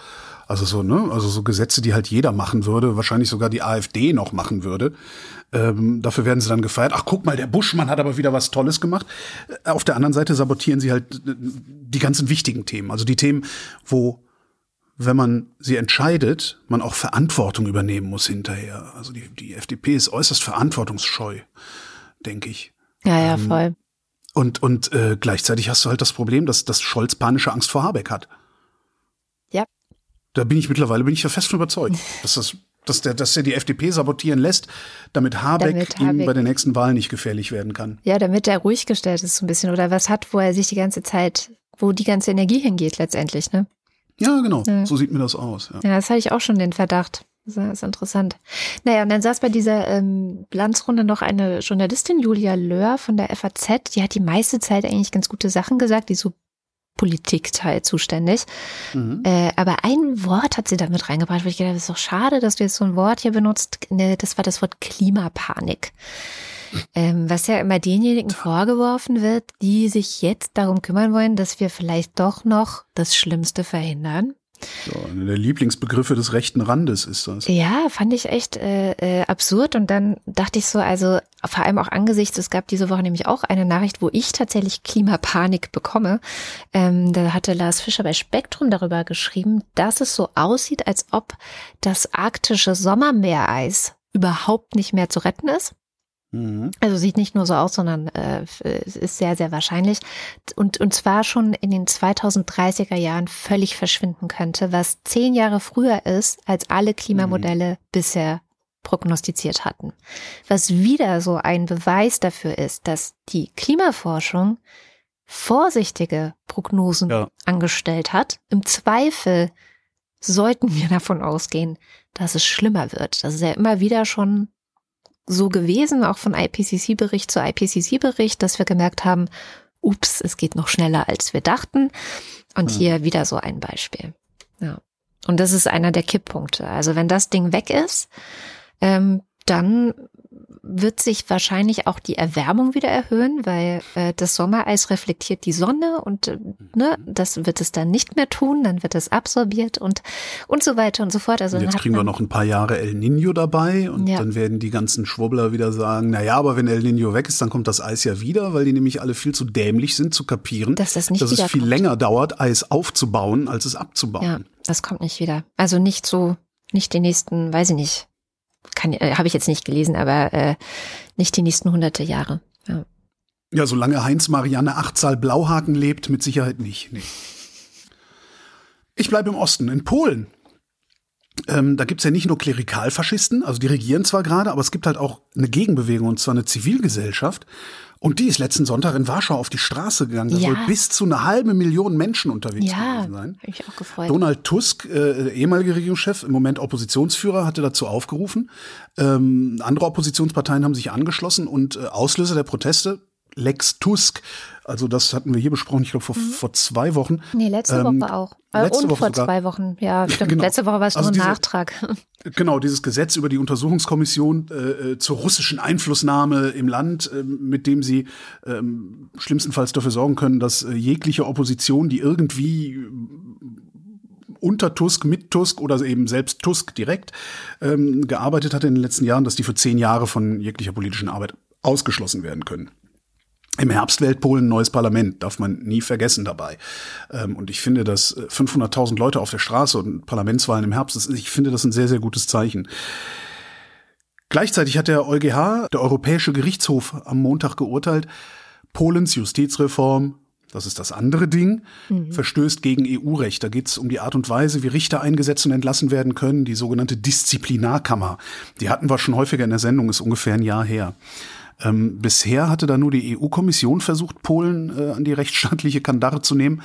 Also so, ne, also so Gesetze, die halt jeder machen würde, wahrscheinlich sogar die AfD noch machen würde. Ähm, dafür werden sie dann gefeiert. Ach, guck mal, der Buschmann hat aber wieder was Tolles gemacht. Äh, auf der anderen Seite sabotieren sie halt äh, die ganzen wichtigen Themen. Also die Themen, wo, wenn man sie entscheidet, man auch Verantwortung übernehmen muss hinterher. Also die, die FDP ist äußerst verantwortungsscheu, denke ich. Ja, ja, ähm, voll. Und, und äh, gleichzeitig hast du halt das Problem, dass, dass Scholz panische Angst vor Habeck hat. Da bin ich mittlerweile, bin ich ja fest von überzeugt, dass das dass der, dass er die FDP sabotieren lässt, damit Habeck, damit Habeck ihm bei der nächsten Wahl nicht gefährlich werden kann. Ja, damit er ruhig gestellt ist so ein bisschen oder was hat, wo er sich die ganze Zeit, wo die ganze Energie hingeht letztendlich, ne? Ja, genau. Ja. So sieht mir das aus. Ja, ja das hatte ich auch schon den Verdacht. Das ist interessant. Naja, und dann saß bei dieser ähm, Bilanzrunde noch eine Journalistin, Julia Löhr von der FAZ, die hat die meiste Zeit eigentlich ganz gute Sachen gesagt, die so Politikteil zuständig. Mhm. Äh, aber ein Wort hat sie damit reingebracht, wo ich gedacht, das ist doch schade, dass du jetzt so ein Wort hier benutzt. Ne, das war das Wort Klimapanik. Ähm, was ja immer denjenigen vorgeworfen wird, die sich jetzt darum kümmern wollen, dass wir vielleicht doch noch das Schlimmste verhindern. So, einer der Lieblingsbegriffe des rechten Randes ist das. Ja, fand ich echt äh, äh, absurd. Und dann dachte ich so, also vor allem auch angesichts, es gab diese Woche nämlich auch eine Nachricht, wo ich tatsächlich Klimapanik bekomme. Ähm, da hatte Lars Fischer bei Spektrum darüber geschrieben, dass es so aussieht, als ob das arktische Sommermeereis überhaupt nicht mehr zu retten ist. Mhm. Also sieht nicht nur so aus, sondern äh, ist sehr, sehr wahrscheinlich. Und, und zwar schon in den 2030er Jahren völlig verschwinden könnte, was zehn Jahre früher ist, als alle Klimamodelle mhm. bisher prognostiziert hatten. Was wieder so ein Beweis dafür ist, dass die Klimaforschung vorsichtige Prognosen ja. angestellt hat. Im Zweifel sollten wir davon ausgehen, dass es schlimmer wird. Das ist ja immer wieder schon so gewesen, auch von IPCC-Bericht zu IPCC-Bericht, dass wir gemerkt haben, ups, es geht noch schneller, als wir dachten. Und ja. hier wieder so ein Beispiel. Ja. Und das ist einer der Kipppunkte. Also wenn das Ding weg ist, ähm, dann wird sich wahrscheinlich auch die Erwärmung wieder erhöhen, weil äh, das Sommereis reflektiert die Sonne und äh, ne, das wird es dann nicht mehr tun, dann wird es absorbiert und und so weiter und so fort. Also und jetzt kriegen wir noch ein paar Jahre El Nino dabei und ja. dann werden die ganzen Schwubbler wieder sagen, na ja, aber wenn El Nino weg ist, dann kommt das Eis ja wieder, weil die nämlich alle viel zu dämlich sind zu kapieren, dass, das nicht dass es viel länger dauert, Eis aufzubauen, als es abzubauen. Ja, das kommt nicht wieder. Also nicht so, nicht die nächsten, weiß ich nicht, kann, äh, habe ich jetzt nicht gelesen, aber äh, nicht die nächsten hunderte Jahre. Ja, ja solange Heinz Marianne Achtzahl Blauhaken lebt, mit Sicherheit nicht. Nee. Ich bleibe im Osten, in Polen. Ähm, da gibt's ja nicht nur Klerikalfaschisten, also die regieren zwar gerade, aber es gibt halt auch eine Gegenbewegung, und zwar eine Zivilgesellschaft. Und die ist letzten Sonntag in Warschau auf die Straße gegangen. Da ja. soll bis zu eine halbe Million Menschen unterwegs ja, gewesen sein. Hab ich auch gefreut. Donald Tusk, äh, ehemaliger Regierungschef, im Moment Oppositionsführer, hatte dazu aufgerufen. Ähm, andere Oppositionsparteien haben sich angeschlossen und äh, Auslöser der Proteste Lex Tusk. Also das hatten wir hier besprochen, ich glaube vor, mhm. vor zwei Wochen. Nee, letzte ähm, Woche auch. Äh, letzte und Woche vor sogar. zwei Wochen. Ja, stimmt. Genau. Letzte Woche war es also nur ein diese, Nachtrag. Genau, dieses Gesetz über die Untersuchungskommission äh, äh, zur russischen Einflussnahme im Land, äh, mit dem sie äh, schlimmstenfalls dafür sorgen können, dass äh, jegliche Opposition, die irgendwie unter Tusk, mit Tusk oder eben selbst Tusk direkt ähm, gearbeitet hat in den letzten Jahren, dass die für zehn Jahre von jeglicher politischen Arbeit ausgeschlossen werden können. Im Herbst wählt Polen ein neues Parlament, darf man nie vergessen dabei. Ähm, und ich finde, dass 500.000 äh, Leute auf der Straße und Parlamentswahlen im Herbst, ich finde das ein sehr, sehr gutes Zeichen. Gleichzeitig hat der EuGH, der Europäische Gerichtshof, am Montag geurteilt, Polens Justizreform, das ist das andere Ding, mhm. verstößt gegen EU-Recht. Da geht es um die Art und Weise, wie Richter eingesetzt und entlassen werden können, die sogenannte Disziplinarkammer. Die hatten wir schon häufiger in der Sendung, ist ungefähr ein Jahr her. Ähm, bisher hatte da nur die EU-Kommission versucht, Polen äh, an die rechtsstaatliche Kandare zu nehmen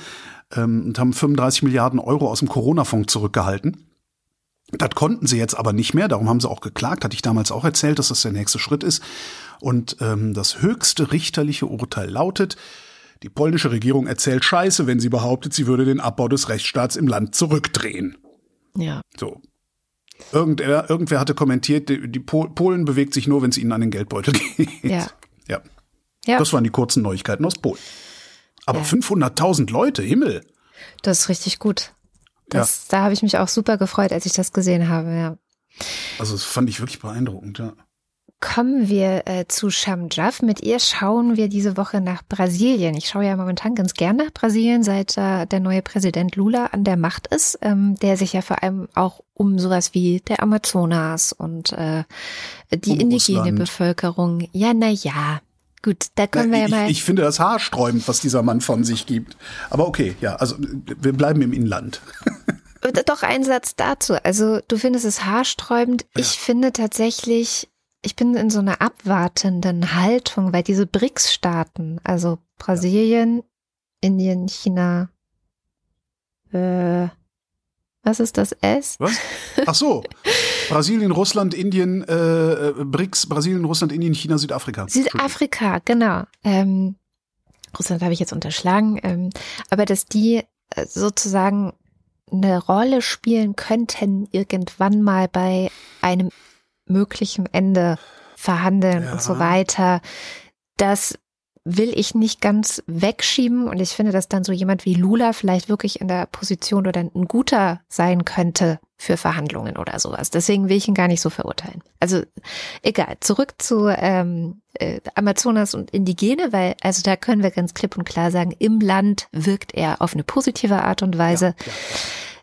ähm, und haben 35 Milliarden Euro aus dem Corona-Fonds zurückgehalten. Das konnten sie jetzt aber nicht mehr, darum haben sie auch geklagt, hatte ich damals auch erzählt, dass das der nächste Schritt ist. Und ähm, das höchste richterliche Urteil lautet, die polnische Regierung erzählt Scheiße, wenn sie behauptet, sie würde den Abbau des Rechtsstaats im Land zurückdrehen. Ja. So, Irgendwer, irgendwer hatte kommentiert, die, die Polen bewegt sich nur, wenn es ihnen an den Geldbeutel geht. Ja. ja. ja. Das waren die kurzen Neuigkeiten aus Polen. Aber ja. 500.000 Leute, Himmel. Das ist richtig gut. Das, ja. Da habe ich mich auch super gefreut, als ich das gesehen habe, ja. Also das fand ich wirklich beeindruckend, ja. Kommen wir äh, zu Sham Jaff. Mit ihr schauen wir diese Woche nach Brasilien. Ich schaue ja momentan ganz gerne nach Brasilien, seit äh, der neue Präsident Lula an der Macht ist, ähm, der sich ja vor allem auch um sowas wie der Amazonas und äh, die um indigene Russland. Bevölkerung. Ja, na ja. Gut, da können na, wir ja mal. Ich, ich finde das haarsträubend, was dieser Mann von sich gibt. Aber okay, ja, also wir bleiben im Inland. Doch ein Satz dazu. Also du findest es haarsträubend. Ja. Ich finde tatsächlich, ich bin in so einer abwartenden Haltung, weil diese BRICS-Staaten, also Brasilien, Indien, China, äh, was ist das S? Was? Ach so. Brasilien, Russland, Indien, äh, BRICS, Brasilien, Russland, Indien, China, Südafrika. Südafrika, genau. Ähm, Russland habe ich jetzt unterschlagen. Ähm, aber dass die äh, sozusagen eine Rolle spielen könnten irgendwann mal bei einem möglichen Ende verhandeln ja. und so weiter. Das will ich nicht ganz wegschieben und ich finde, dass dann so jemand wie Lula vielleicht wirklich in der Position oder ein guter sein könnte für Verhandlungen oder sowas. Deswegen will ich ihn gar nicht so verurteilen. Also egal, zurück zu ähm, äh, Amazonas und Indigene, weil also da können wir ganz klipp und klar sagen, im Land wirkt er auf eine positive Art und Weise. Ja, ja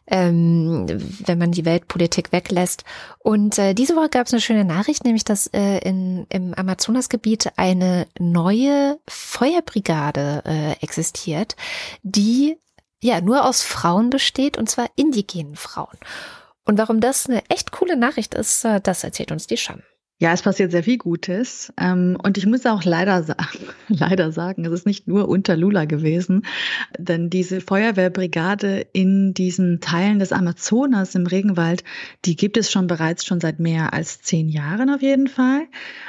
ähm, wenn man die Weltpolitik weglässt. Und äh, diese Woche gab es eine schöne Nachricht, nämlich dass äh, in, im Amazonasgebiet eine neue Feuerbrigade äh, existiert, die ja nur aus Frauen besteht, und zwar indigenen Frauen. Und warum das eine echt coole Nachricht ist, äh, das erzählt uns die Scham. Ja, es passiert sehr viel Gutes. Ähm, und ich muss auch leider, sagen, leider sagen, es ist nicht nur unter Lula gewesen, denn diese Feuerwehrbrigade in diesen Teilen des Amazonas im Regenwald, die gibt es schon bereits schon seit mehr als zehn Jahren auf jeden Fall.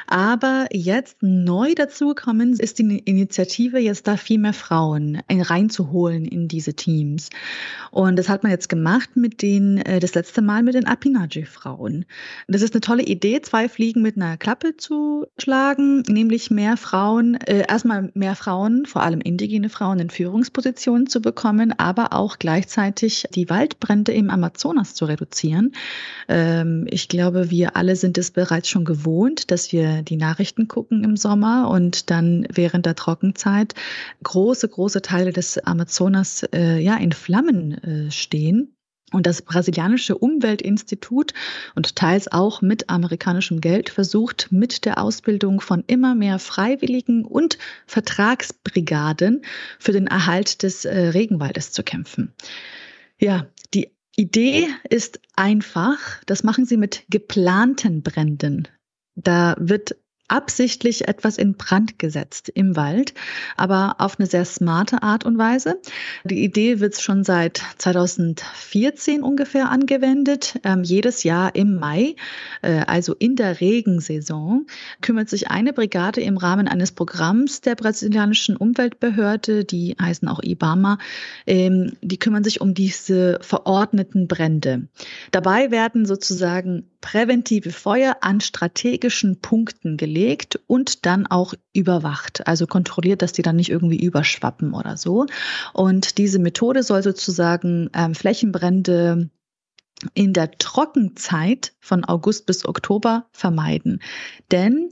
Aber jetzt neu dazugekommen ist die Initiative, jetzt da viel mehr Frauen reinzuholen in diese Teams. Und das hat man jetzt gemacht mit den, äh, das letzte Mal mit den Apinaji-Frauen. Das ist eine tolle Idee, zwei Fliegen mit einer Klappe zu schlagen, nämlich mehr Frauen, äh, erstmal mehr Frauen, vor allem indigene Frauen in Führungspositionen zu bekommen, aber auch gleichzeitig die Waldbrände im Amazonas zu reduzieren. Ähm, ich glaube, wir alle sind es bereits schon gewohnt, dass wir die Nachrichten gucken im Sommer und dann während der Trockenzeit große, große Teile des Amazonas äh, ja in Flammen äh, stehen. Und das brasilianische Umweltinstitut und teils auch mit amerikanischem Geld versucht mit der Ausbildung von immer mehr Freiwilligen und Vertragsbrigaden für den Erhalt des äh, Regenwaldes zu kämpfen. Ja, die Idee ist einfach. Das machen sie mit geplanten Bränden. Da wird absichtlich etwas in Brand gesetzt im Wald, aber auf eine sehr smarte Art und Weise. Die Idee wird schon seit 2014 ungefähr angewendet. Ähm, jedes Jahr im Mai, äh, also in der Regensaison, kümmert sich eine Brigade im Rahmen eines Programms der brasilianischen Umweltbehörde, die heißen auch IBAMA, ähm, die kümmern sich um diese verordneten Brände. Dabei werden sozusagen präventive Feuer an strategischen Punkten gelegt und dann auch überwacht, also kontrolliert, dass die dann nicht irgendwie überschwappen oder so. Und diese Methode soll sozusagen ähm, Flächenbrände in der Trockenzeit von August bis Oktober vermeiden. Denn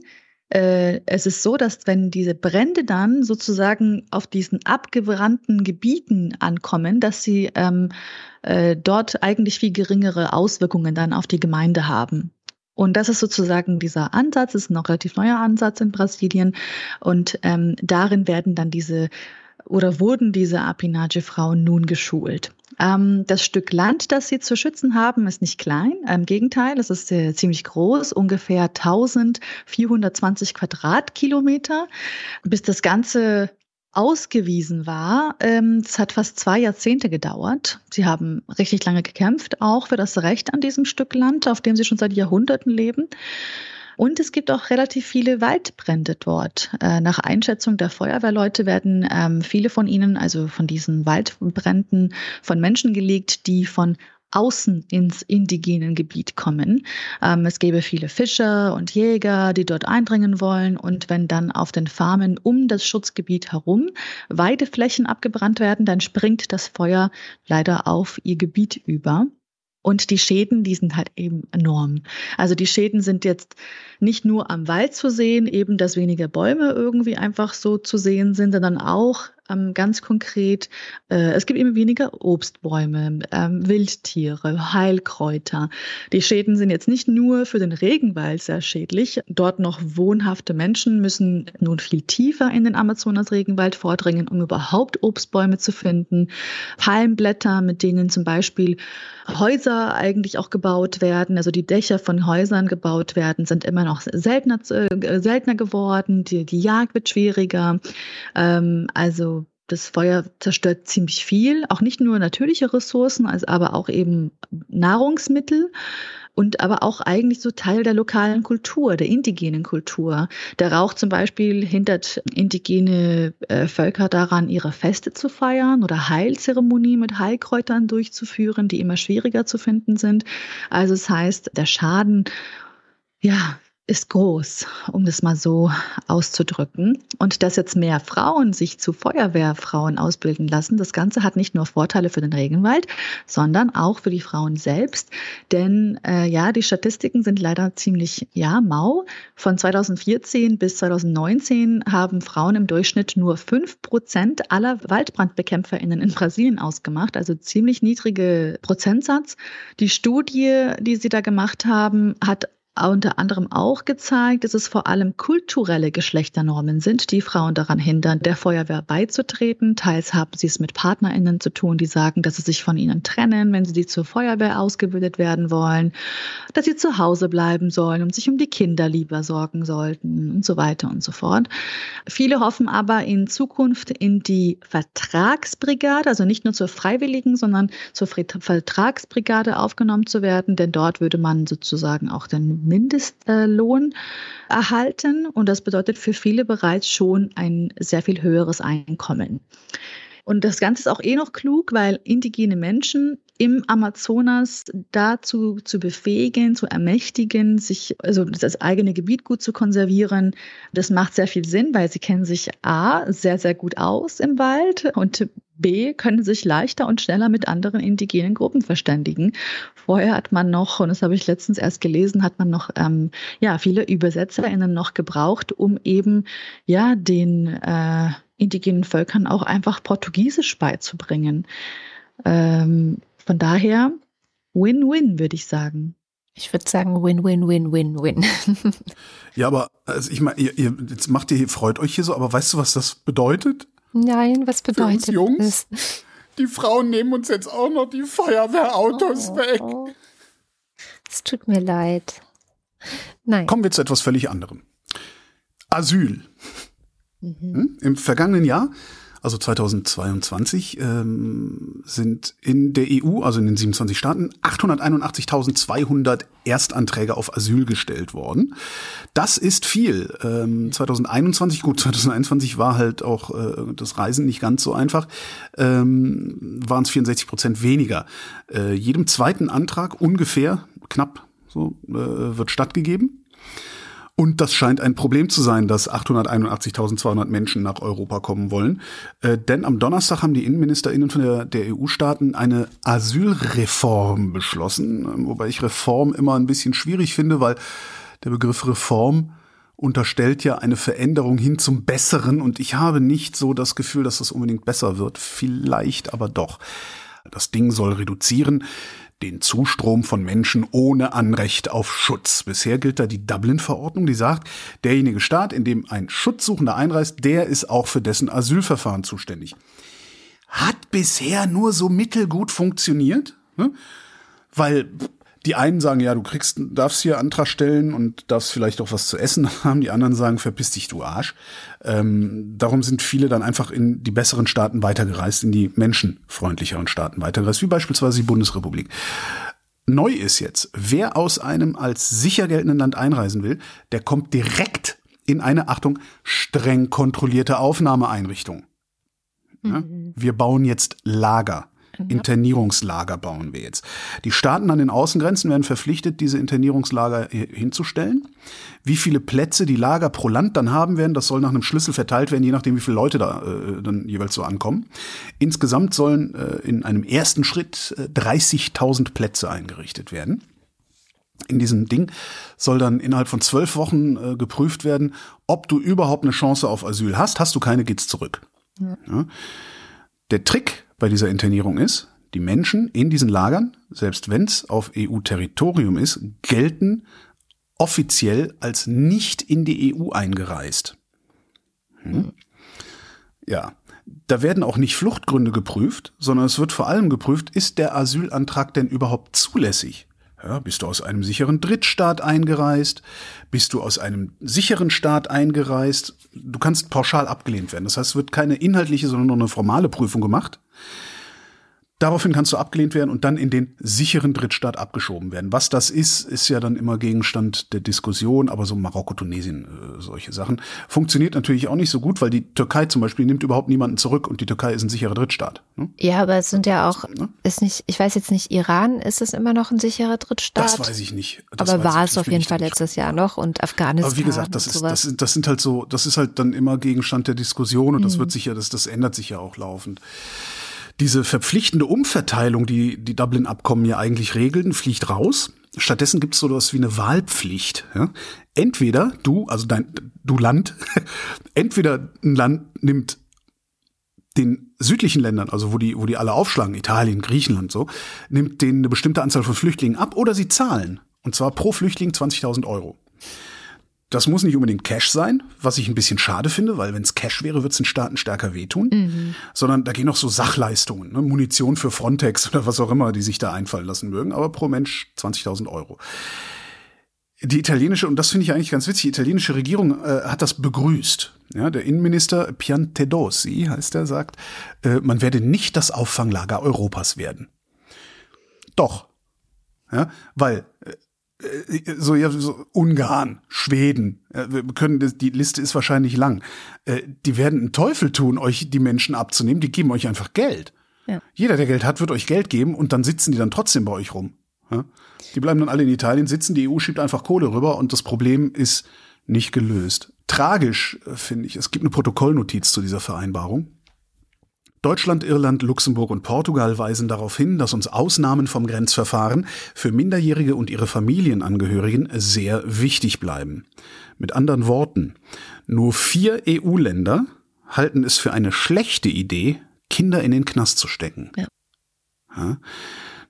äh, es ist so, dass wenn diese Brände dann sozusagen auf diesen abgebrannten Gebieten ankommen, dass sie ähm, äh, dort eigentlich viel geringere Auswirkungen dann auf die Gemeinde haben. Und das ist sozusagen dieser Ansatz, ist ein noch relativ neuer Ansatz in Brasilien. Und ähm, darin werden dann diese oder wurden diese Apinage-Frauen nun geschult. Ähm, das Stück Land, das sie zu schützen haben, ist nicht klein. Im Gegenteil, es ist äh, ziemlich groß, ungefähr 1420 Quadratkilometer. Bis das Ganze ausgewiesen war. Ähm, es hat fast zwei Jahrzehnte gedauert. Sie haben richtig lange gekämpft, auch für das Recht an diesem Stück Land, auf dem sie schon seit Jahrhunderten leben. Und es gibt auch relativ viele Waldbrände dort. Äh, nach Einschätzung der Feuerwehrleute werden ähm, viele von ihnen, also von diesen Waldbränden, von Menschen gelegt, die von außen ins indigenen Gebiet kommen. Ähm, es gäbe viele Fischer und Jäger, die dort eindringen wollen. Und wenn dann auf den Farmen um das Schutzgebiet herum Weideflächen abgebrannt werden, dann springt das Feuer leider auf ihr Gebiet über. Und die Schäden, die sind halt eben enorm. Also die Schäden sind jetzt nicht nur am Wald zu sehen, eben dass weniger Bäume irgendwie einfach so zu sehen sind, sondern auch ähm, ganz konkret, äh, es gibt immer weniger Obstbäume, ähm, Wildtiere, Heilkräuter. Die Schäden sind jetzt nicht nur für den Regenwald sehr schädlich. Dort noch wohnhafte Menschen müssen nun viel tiefer in den Amazonas-Regenwald vordringen, um überhaupt Obstbäume zu finden. Palmblätter, mit denen zum Beispiel Häuser eigentlich auch gebaut werden, also die Dächer von Häusern gebaut werden, sind immer noch seltener, äh, seltener geworden. Die, die Jagd wird schwieriger. Ähm, also das Feuer zerstört ziemlich viel, auch nicht nur natürliche Ressourcen, also aber auch eben Nahrungsmittel und aber auch eigentlich so Teil der lokalen Kultur, der indigenen Kultur. Der Rauch zum Beispiel hindert indigene äh, Völker daran, ihre Feste zu feiern oder Heilzeremonien mit Heilkräutern durchzuführen, die immer schwieriger zu finden sind. Also es das heißt, der Schaden ja, ist groß, um das mal so auszudrücken. Und dass jetzt mehr Frauen sich zu Feuerwehrfrauen ausbilden lassen, das Ganze hat nicht nur Vorteile für den Regenwald, sondern auch für die Frauen selbst. Denn äh, ja, die Statistiken sind leider ziemlich ja mau. Von 2014 bis 2019 haben Frauen im Durchschnitt nur fünf Prozent aller WaldbrandbekämpferInnen in Brasilien ausgemacht, also ziemlich niedrige Prozentsatz. Die Studie, die sie da gemacht haben, hat unter anderem auch gezeigt, dass es vor allem kulturelle Geschlechternormen sind, die Frauen daran hindern, der Feuerwehr beizutreten. Teils haben sie es mit PartnerInnen zu tun, die sagen, dass sie sich von ihnen trennen, wenn sie zur Feuerwehr ausgebildet werden wollen, dass sie zu Hause bleiben sollen und sich um die Kinder lieber sorgen sollten und so weiter und so fort. Viele hoffen aber in Zukunft in die Vertragsbrigade, also nicht nur zur Freiwilligen, sondern zur Vertragsbrigade aufgenommen zu werden, denn dort würde man sozusagen auch den Mindestlohn erhalten und das bedeutet für viele bereits schon ein sehr viel höheres Einkommen. Und das Ganze ist auch eh noch klug, weil indigene Menschen im Amazonas dazu zu befähigen, zu ermächtigen, sich, also das eigene Gebiet gut zu konservieren. Das macht sehr viel Sinn, weil sie kennen sich A, sehr, sehr gut aus im Wald und B, können sich leichter und schneller mit anderen indigenen Gruppen verständigen. Vorher hat man noch, und das habe ich letztens erst gelesen, hat man noch ähm, ja viele ÜbersetzerInnen noch gebraucht, um eben ja den äh, indigenen Völkern auch einfach Portugiesisch beizubringen. Ähm, von daher Win-Win, würde ich sagen. Ich würde sagen Win-Win-Win-Win-Win. ja, aber also ich meine, ihr, ihr, jetzt macht ihr, freut euch hier so, aber weißt du, was das bedeutet? Nein, was bedeutet Für uns Jungs? Das? Die Frauen nehmen uns jetzt auch noch die Feuerwehrautos oh, weg. Es tut mir leid. Nein. Kommen wir zu etwas völlig anderem. Asyl. Mhm. Hm? Im vergangenen Jahr also 2022, ähm, sind in der EU, also in den 27 Staaten, 881.200 Erstanträge auf Asyl gestellt worden. Das ist viel. Ähm, 2021, gut, 2021 war halt auch äh, das Reisen nicht ganz so einfach, ähm, waren es 64 Prozent weniger. Äh, jedem zweiten Antrag ungefähr, knapp so, äh, wird stattgegeben. Und das scheint ein Problem zu sein, dass 881.200 Menschen nach Europa kommen wollen. Äh, denn am Donnerstag haben die InnenministerInnen von der, der EU-Staaten eine Asylreform beschlossen. Ähm, wobei ich Reform immer ein bisschen schwierig finde, weil der Begriff Reform unterstellt ja eine Veränderung hin zum Besseren. Und ich habe nicht so das Gefühl, dass das unbedingt besser wird. Vielleicht aber doch. Das Ding soll reduzieren den Zustrom von Menschen ohne Anrecht auf Schutz. Bisher gilt da die Dublin-Verordnung, die sagt, derjenige Staat, in dem ein Schutzsuchender einreist, der ist auch für dessen Asylverfahren zuständig. Hat bisher nur so mittelgut funktioniert, ne? weil die einen sagen, ja, du kriegst, darfst hier Antrag stellen und darfst vielleicht auch was zu essen haben. Die anderen sagen, verpiss dich, du Arsch. Ähm, darum sind viele dann einfach in die besseren Staaten weitergereist, in die menschenfreundlicheren Staaten weitergereist, wie beispielsweise die Bundesrepublik. Neu ist jetzt, wer aus einem als sicher geltenden Land einreisen will, der kommt direkt in eine, Achtung, streng kontrollierte Aufnahmeeinrichtung. Ja? Mhm. Wir bauen jetzt Lager Internierungslager bauen wir jetzt. Die Staaten an den Außengrenzen werden verpflichtet, diese Internierungslager hinzustellen. Wie viele Plätze die Lager pro Land dann haben werden, das soll nach einem Schlüssel verteilt werden, je nachdem, wie viele Leute da äh, dann jeweils so ankommen. Insgesamt sollen äh, in einem ersten Schritt äh, 30.000 Plätze eingerichtet werden. In diesem Ding soll dann innerhalb von zwölf Wochen äh, geprüft werden, ob du überhaupt eine Chance auf Asyl hast. Hast du keine, geht's zurück. Ja. Ja. Der Trick bei dieser Internierung ist, die Menschen in diesen Lagern, selbst wenn es auf EU-Territorium ist, gelten offiziell als nicht in die EU eingereist. Hm? Ja, da werden auch nicht Fluchtgründe geprüft, sondern es wird vor allem geprüft, ist der Asylantrag denn überhaupt zulässig? Ja, bist du aus einem sicheren Drittstaat eingereist? Bist du aus einem sicheren Staat eingereist? Du kannst pauschal abgelehnt werden. Das heißt, es wird keine inhaltliche, sondern nur eine formale Prüfung gemacht. Daraufhin kannst du abgelehnt werden und dann in den sicheren Drittstaat abgeschoben werden. Was das ist, ist ja dann immer Gegenstand der Diskussion, aber so Marokko, Tunesien, äh, solche Sachen. Funktioniert natürlich auch nicht so gut, weil die Türkei zum Beispiel nimmt überhaupt niemanden zurück und die Türkei ist ein sicherer Drittstaat. Ne? Ja, aber es sind ja auch, ne? ist nicht, ich weiß jetzt nicht, Iran, ist es immer noch ein sicherer Drittstaat? Das weiß ich nicht. Das aber war es auf jeden Fall letztes Jahr noch und Afghanistan. Aber wie gesagt, das ist, das, das sind halt so, das ist halt dann immer Gegenstand der Diskussion und das hm. wird sich ja, das, das ändert sich ja auch laufend diese verpflichtende Umverteilung, die die Dublin-Abkommen ja eigentlich regeln, fliegt raus. Stattdessen gibt es so etwas wie eine Wahlpflicht. Ja? Entweder du, also dein, du Land, entweder ein Land nimmt den südlichen Ländern, also wo die, wo die alle aufschlagen, Italien, Griechenland so, nimmt denen eine bestimmte Anzahl von Flüchtlingen ab oder sie zahlen. Und zwar pro Flüchtling 20.000 Euro. Das muss nicht unbedingt Cash sein, was ich ein bisschen schade finde, weil wenn es Cash wäre, wird es den Staaten stärker wehtun. Mhm. Sondern da gehen noch so Sachleistungen, ne? Munition für Frontex oder was auch immer, die sich da einfallen lassen mögen. Aber pro Mensch 20.000 Euro. Die italienische, und das finde ich eigentlich ganz witzig, die italienische Regierung äh, hat das begrüßt. Ja, der Innenminister Piantedosi, heißt er, sagt, äh, man werde nicht das Auffanglager Europas werden. Doch. Ja, weil äh, so, ja, so Ungarn, Schweden, wir können, die Liste ist wahrscheinlich lang. Äh, die werden einen Teufel tun, euch die Menschen abzunehmen. Die geben euch einfach Geld. Ja. Jeder, der Geld hat, wird euch Geld geben und dann sitzen die dann trotzdem bei euch rum. Die bleiben dann alle in Italien sitzen, die EU schiebt einfach Kohle rüber und das Problem ist nicht gelöst. Tragisch äh, finde ich, es gibt eine Protokollnotiz zu dieser Vereinbarung. Deutschland, Irland, Luxemburg und Portugal weisen darauf hin, dass uns Ausnahmen vom Grenzverfahren für Minderjährige und ihre Familienangehörigen sehr wichtig bleiben. Mit anderen Worten, nur vier EU-Länder halten es für eine schlechte Idee, Kinder in den Knast zu stecken. Ja.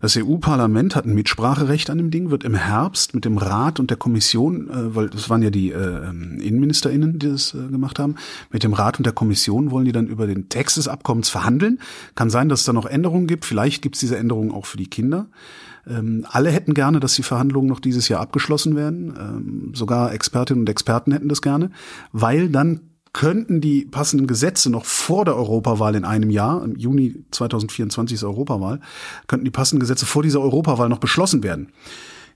Das EU-Parlament hat ein Mitspracherecht an dem Ding, wird im Herbst mit dem Rat und der Kommission, äh, weil das waren ja die äh, InnenministerInnen, die das äh, gemacht haben, mit dem Rat und der Kommission wollen die dann über den Text des Abkommens verhandeln. Kann sein, dass es da noch Änderungen gibt. Vielleicht gibt es diese Änderungen auch für die Kinder. Ähm, alle hätten gerne, dass die Verhandlungen noch dieses Jahr abgeschlossen werden. Ähm, sogar Expertinnen und Experten hätten das gerne, weil dann könnten die passenden Gesetze noch vor der Europawahl in einem Jahr, im Juni 2024 ist Europawahl, könnten die passenden Gesetze vor dieser Europawahl noch beschlossen werden.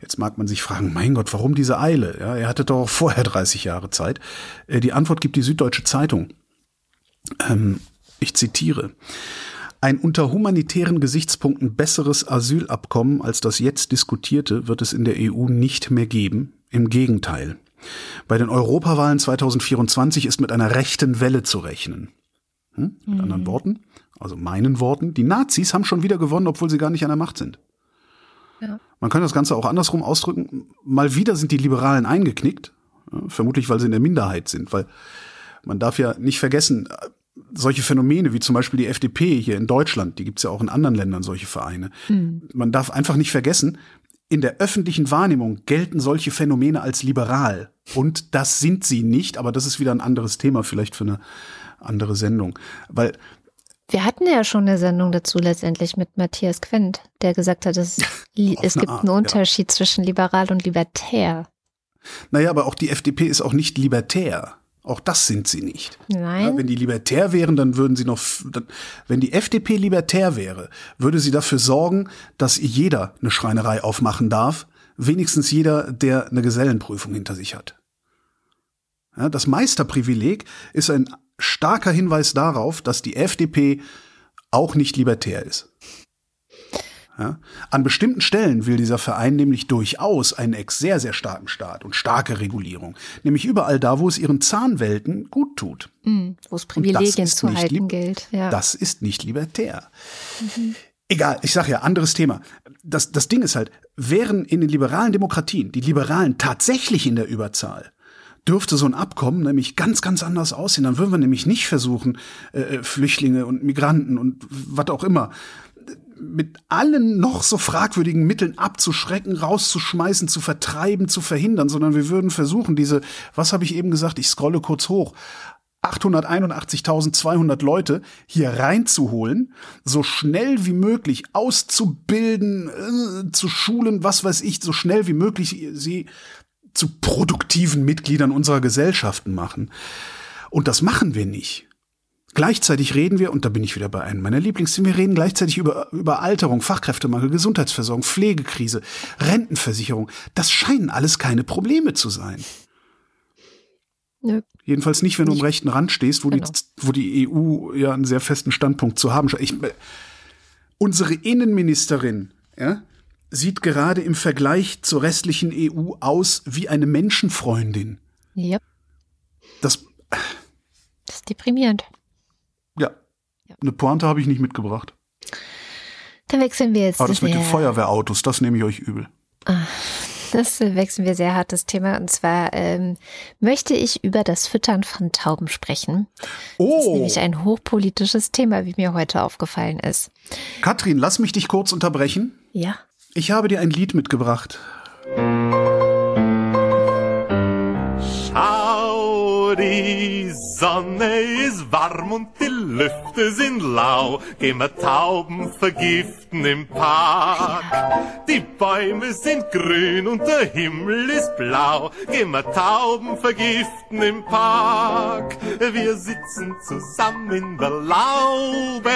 Jetzt mag man sich fragen, mein Gott, warum diese Eile? Ja, er hatte doch auch vorher 30 Jahre Zeit. Äh, die Antwort gibt die Süddeutsche Zeitung. Ähm, ich zitiere. Ein unter humanitären Gesichtspunkten besseres Asylabkommen als das jetzt diskutierte wird es in der EU nicht mehr geben. Im Gegenteil. Bei den Europawahlen 2024 ist mit einer rechten Welle zu rechnen. Hm? Mit mhm. anderen Worten, also meinen Worten, die Nazis haben schon wieder gewonnen, obwohl sie gar nicht an der Macht sind. Ja. Man kann das Ganze auch andersrum ausdrücken. Mal wieder sind die Liberalen eingeknickt, vermutlich weil sie in der Minderheit sind, weil man darf ja nicht vergessen, solche Phänomene wie zum Beispiel die FDP hier in Deutschland, die gibt's ja auch in anderen Ländern, solche Vereine. Mhm. Man darf einfach nicht vergessen, in der öffentlichen Wahrnehmung gelten solche Phänomene als liberal. Und das sind sie nicht, aber das ist wieder ein anderes Thema, vielleicht für eine andere Sendung. Weil wir hatten ja schon eine Sendung dazu letztendlich mit Matthias Quent, der gesagt hat, es, es gibt Art, einen Unterschied ja. zwischen liberal und libertär. Naja, aber auch die FDP ist auch nicht libertär. Auch das sind sie nicht. Nein. Ja, wenn die libertär wären, dann würden sie noch, dann, wenn die FDP libertär wäre, würde sie dafür sorgen, dass jeder eine Schreinerei aufmachen darf, wenigstens jeder, der eine Gesellenprüfung hinter sich hat. Ja, das Meisterprivileg ist ein starker Hinweis darauf, dass die FDP auch nicht libertär ist. Ja? An bestimmten Stellen will dieser Verein nämlich durchaus einen ex sehr, sehr starken Staat und starke Regulierung. Nämlich überall da, wo es ihren Zahnwelten gut tut. Mhm, wo es Privilegien zu halten gilt. Ja. Das ist nicht libertär. Mhm. Egal, ich sage ja, anderes Thema. Das, das Ding ist halt, wären in den liberalen Demokratien die Liberalen tatsächlich in der Überzahl, dürfte so ein Abkommen nämlich ganz, ganz anders aussehen. Dann würden wir nämlich nicht versuchen, äh, Flüchtlinge und Migranten und was auch immer mit allen noch so fragwürdigen Mitteln abzuschrecken, rauszuschmeißen, zu vertreiben, zu verhindern, sondern wir würden versuchen, diese, was habe ich eben gesagt, ich scrolle kurz hoch, 881.200 Leute hier reinzuholen, so schnell wie möglich auszubilden, äh, zu schulen, was weiß ich, so schnell wie möglich sie zu produktiven Mitgliedern unserer Gesellschaften machen. Und das machen wir nicht. Gleichzeitig reden wir, und da bin ich wieder bei einem meiner Lieblingsthemen, wir reden gleichzeitig über, über Alterung, Fachkräftemangel, Gesundheitsversorgung, Pflegekrise, Rentenversicherung. Das scheinen alles keine Probleme zu sein. Nö. Jedenfalls nicht, wenn du am rechten Rand stehst, wo, genau. die, wo die EU ja einen sehr festen Standpunkt zu haben scheint. Ich, unsere Innenministerin ja, sieht gerade im Vergleich zur restlichen EU aus wie eine Menschenfreundin. Ja. Das, das ist deprimierend. Eine Pointe habe ich nicht mitgebracht. Dann wechseln wir jetzt. Aber das mit den Feuerwehrautos, das nehme ich euch übel. Ah, das wechseln wir sehr hart das Thema. Und zwar ähm, möchte ich über das Füttern von Tauben sprechen. Oh. Das ist oh. nämlich ein hochpolitisches Thema, wie mir heute aufgefallen ist. Katrin, lass mich dich kurz unterbrechen. Ja. Ich habe dir ein Lied mitgebracht. Sonne ist warm und die Lüfte sind lau. Gehen wir Tauben vergiften im Park. Die Bäume sind grün und der Himmel ist blau. Gehen wir Tauben vergiften im Park. Wir sitzen zusammen in der Laube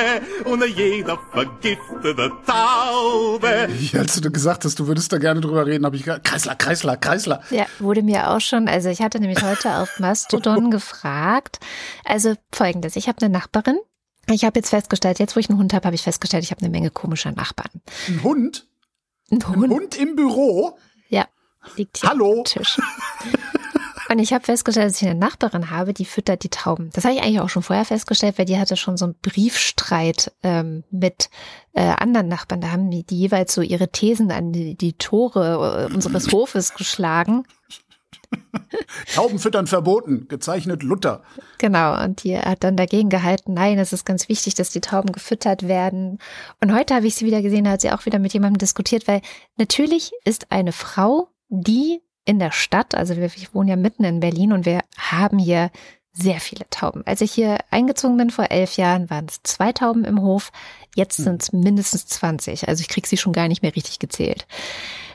und jeder vergiftete Taube. Als du gesagt hast, du würdest da gerne drüber reden, habe ich gesagt, Kreisler, Kreisler, Kreisler. Ja, wurde mir auch schon, also ich hatte nämlich heute auf Mastodon gefragt, gesagt. Also folgendes, ich habe eine Nachbarin. Ich habe jetzt festgestellt, jetzt wo ich einen Hund habe, habe ich festgestellt, ich habe eine Menge komischer Nachbarn. Ein Hund? Ein Hund, ein Hund im Büro? Ja, liegt hier Hallo? am Tisch. Und ich habe festgestellt, dass ich eine Nachbarin habe, die füttert die Tauben. Das habe ich eigentlich auch schon vorher festgestellt, weil die hatte schon so einen Briefstreit ähm, mit äh, anderen Nachbarn. Da haben die, die jeweils so ihre Thesen an die, die Tore äh, unseres Hofes geschlagen. Taubenfüttern verboten, gezeichnet Luther. Genau, und die hat dann dagegen gehalten, nein, es ist ganz wichtig, dass die Tauben gefüttert werden. Und heute habe ich sie wieder gesehen, da hat sie auch wieder mit jemandem diskutiert, weil natürlich ist eine Frau, die in der Stadt, also wir, ich wohne ja mitten in Berlin und wir haben hier sehr viele Tauben. Als ich hier eingezogen bin vor elf Jahren, waren es zwei Tauben im Hof. Jetzt hm. sind es mindestens 20. Also ich kriege sie schon gar nicht mehr richtig gezählt.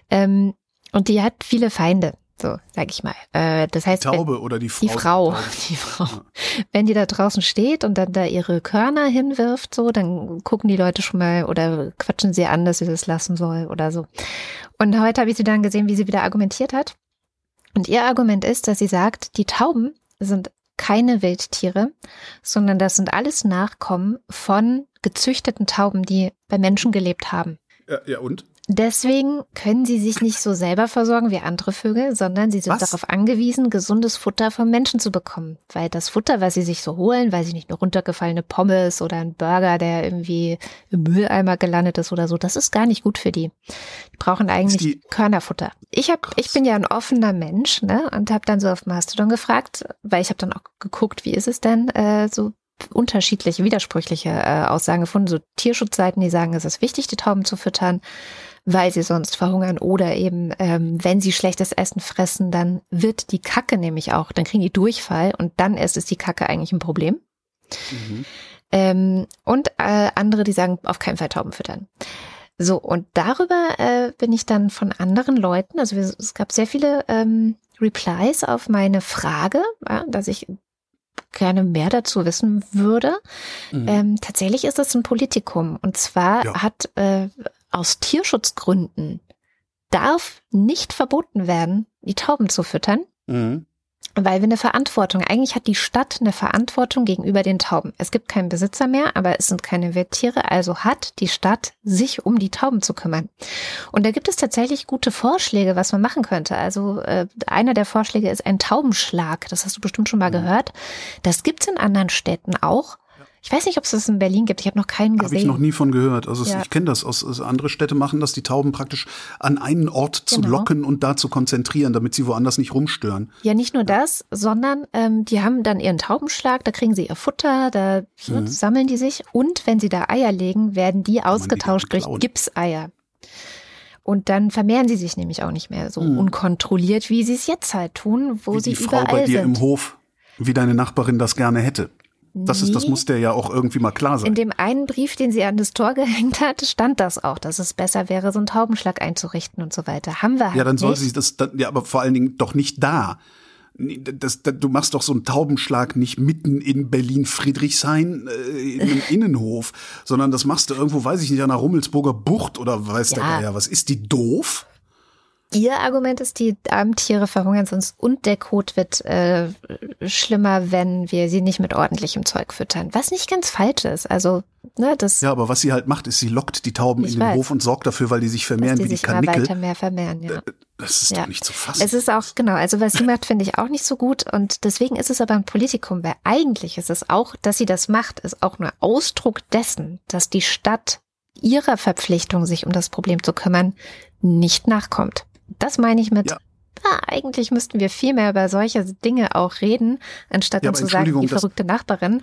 Ähm, und die hat viele Feinde. So, sag ich mal. Äh, das heißt, die Taube wenn, oder die Frau. Die Frau, die Frau. Ja. Wenn die da draußen steht und dann da ihre Körner hinwirft, so, dann gucken die Leute schon mal oder quatschen sie an, dass sie das lassen soll oder so. Und heute habe ich sie dann gesehen, wie sie wieder argumentiert hat. Und ihr Argument ist, dass sie sagt, die Tauben sind keine Wildtiere, sondern das sind alles Nachkommen von gezüchteten Tauben, die bei Menschen gelebt haben. Ja, ja und? Deswegen können sie sich nicht so selber versorgen wie andere Vögel, sondern sie sind was? darauf angewiesen, gesundes Futter vom Menschen zu bekommen. Weil das Futter, was sie sich so holen, weil sie nicht nur runtergefallene Pommes oder ein Burger, der irgendwie im Mülleimer gelandet ist oder so, das ist gar nicht gut für die. Die brauchen eigentlich die Körnerfutter. Ich hab, ich bin ja ein offener Mensch, ne, und habe dann so auf Mastodon gefragt, weil ich habe dann auch geguckt, wie ist es denn äh, so unterschiedliche, widersprüchliche äh, Aussagen gefunden. So Tierschutzseiten, die sagen, es ist wichtig, die Tauben zu füttern weil sie sonst verhungern oder eben, ähm, wenn sie schlechtes Essen fressen, dann wird die Kacke nämlich auch, dann kriegen die Durchfall und dann erst ist die Kacke eigentlich ein Problem. Mhm. Ähm, und äh, andere, die sagen, auf keinen Fall Tauben füttern. So, und darüber äh, bin ich dann von anderen Leuten, also es gab sehr viele ähm, Replies auf meine Frage, ja, dass ich gerne mehr dazu wissen würde. Mhm. Ähm, tatsächlich ist das ein Politikum. Und zwar ja. hat äh, aus Tierschutzgründen darf nicht verboten werden, die Tauben zu füttern. Mhm. weil wir eine Verantwortung, eigentlich hat die Stadt eine Verantwortung gegenüber den Tauben. Es gibt keinen Besitzer mehr, aber es sind keine Wildtiere, also hat die Stadt sich um die Tauben zu kümmern. Und da gibt es tatsächlich gute Vorschläge, was man machen könnte. Also äh, einer der Vorschläge ist ein Taubenschlag. Das hast du bestimmt schon mal mhm. gehört. Das gibt's in anderen Städten auch. Ich weiß nicht, ob es das in Berlin gibt. Ich habe noch keinen gesehen. Habe ich noch nie von gehört. Also ja. ich kenne das aus, aus andere Städte machen das, die Tauben praktisch an einen Ort zu genau. locken und da zu konzentrieren, damit sie woanders nicht rumstören. Ja, nicht nur das, sondern ähm, die haben dann ihren Taubenschlag, da kriegen sie ihr Futter, da mhm. sammeln die sich und wenn sie da Eier legen, werden die Kann ausgetauscht durch Gipseier. Und dann vermehren sie sich nämlich auch nicht mehr so mhm. unkontrolliert, wie sie es jetzt halt tun, wo wie sie die Frau überall bei dir sind. im Hof, wie deine Nachbarin das gerne hätte. Das ist, das muss der ja auch irgendwie mal klar sein. In dem einen Brief, den sie an das Tor gehängt hat, stand das auch, dass es besser wäre, so einen Taubenschlag einzurichten und so weiter. Haben wir halt Ja, dann soll nicht. sie das, ja, aber vor allen Dingen doch nicht da. Das, das, du machst doch so einen Taubenschlag nicht mitten in Berlin-Friedrichshain äh, in einem Innenhof, sondern das machst du irgendwo, weiß ich nicht, an der Rummelsburger Bucht oder weiß Ja. der Geier was. Ist die doof? Ihr Argument ist, die armen Tiere verhungern sonst und der Kot wird äh, schlimmer, wenn wir sie nicht mit ordentlichem Zeug füttern. Was nicht ganz falsch ist. Also, ne, das, Ja, aber was sie halt macht, ist, sie lockt die Tauben in den weiß. Hof und sorgt dafür, weil die sich vermehren die wie die sich immer Karnickel. weiter mehr vermehren, ja. Das ist Ja. doch nicht zu fassen. Es ist auch, genau, also was sie macht, finde ich auch nicht so gut und deswegen ist es aber ein Politikum, weil eigentlich ist es auch, dass sie das macht, ist auch nur Ausdruck dessen, dass die Stadt ihrer Verpflichtung, sich um das Problem zu kümmern, nicht nachkommt. Das meine ich mit, Ja. ah, eigentlich müssten wir viel mehr über solche Dinge auch reden, anstatt Ja, zu sagen, die verrückte Nachbarin.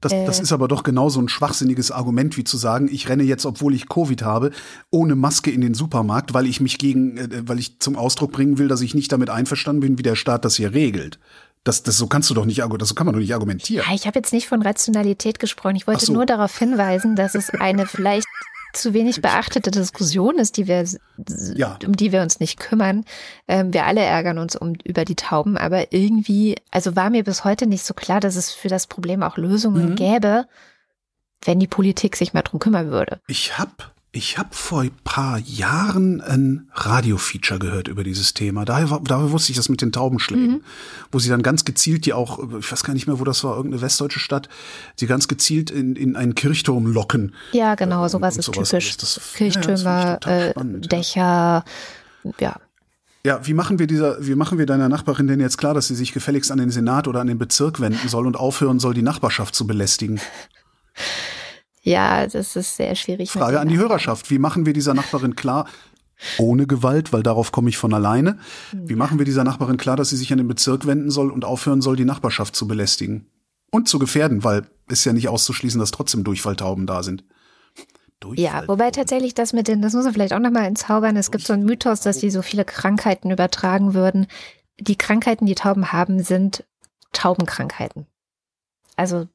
Das, das Äh. ist aber doch genauso ein schwachsinniges Argument, wie zu sagen, ich renne jetzt, obwohl ich Covid habe, ohne Maske in den Supermarkt, weil ich mich gegen, äh, weil ich zum Ausdruck bringen will, dass ich nicht damit einverstanden bin, wie der Staat das hier regelt. Das, das so kannst du doch nicht, das so kann man doch nicht argumentieren. Ja, ich habe jetzt nicht von Rationalität gesprochen. Ich wollte so. nur darauf hinweisen, dass es eine vielleicht zu wenig beachtete Diskussion ist, die wir, Ja. um die wir uns nicht kümmern. Ähm, wir alle ärgern uns um, über die Tauben, aber irgendwie, also war mir bis heute nicht so klar, dass es für das Problem auch Lösungen Mhm. gäbe, wenn die Politik sich mal drum kümmern würde. Ich hab, ich hab vor ein paar Jahren ein Radio-Feature gehört über dieses Thema. Daher, daher wusste ich das mit den Taubenschlägen, wo sie dann ganz gezielt die auch, ich weiß gar nicht mehr, wo das war, irgendeine westdeutsche Stadt, die ganz gezielt in, in einen Kirchturm locken. Ja, genau, Äh, sowas ist sowas. typisch. Das- das- ja, äh, spannend. Dächer, ja. Ja, wie machen wir dieser, wie machen wir deiner Nachbarin denn jetzt klar, dass sie sich gefälligst an den Senat oder an den Bezirk wenden soll und aufhören soll, die Nachbarschaft zu belästigen? Ja, das ist sehr schwierig. Frage an die Hörerschaft. Wie machen wir dieser Nachbarin klar, ohne Gewalt, weil darauf komme ich von alleine, wie machen wir dieser Nachbarin klar, dass sie sich an den Bezirk wenden soll und aufhören soll, die Nachbarschaft zu belästigen? Und zu gefährden, weil ist ja nicht auszuschließen, dass trotzdem Durchfalltauben da sind. Ja, wobei tatsächlich das mit den, das muss man vielleicht auch nochmal entzaubern. Es gibt so einen Mythos, dass die so viele Krankheiten übertragen würden. Die Krankheiten, die Tauben haben, sind Taubenkrankheiten. Also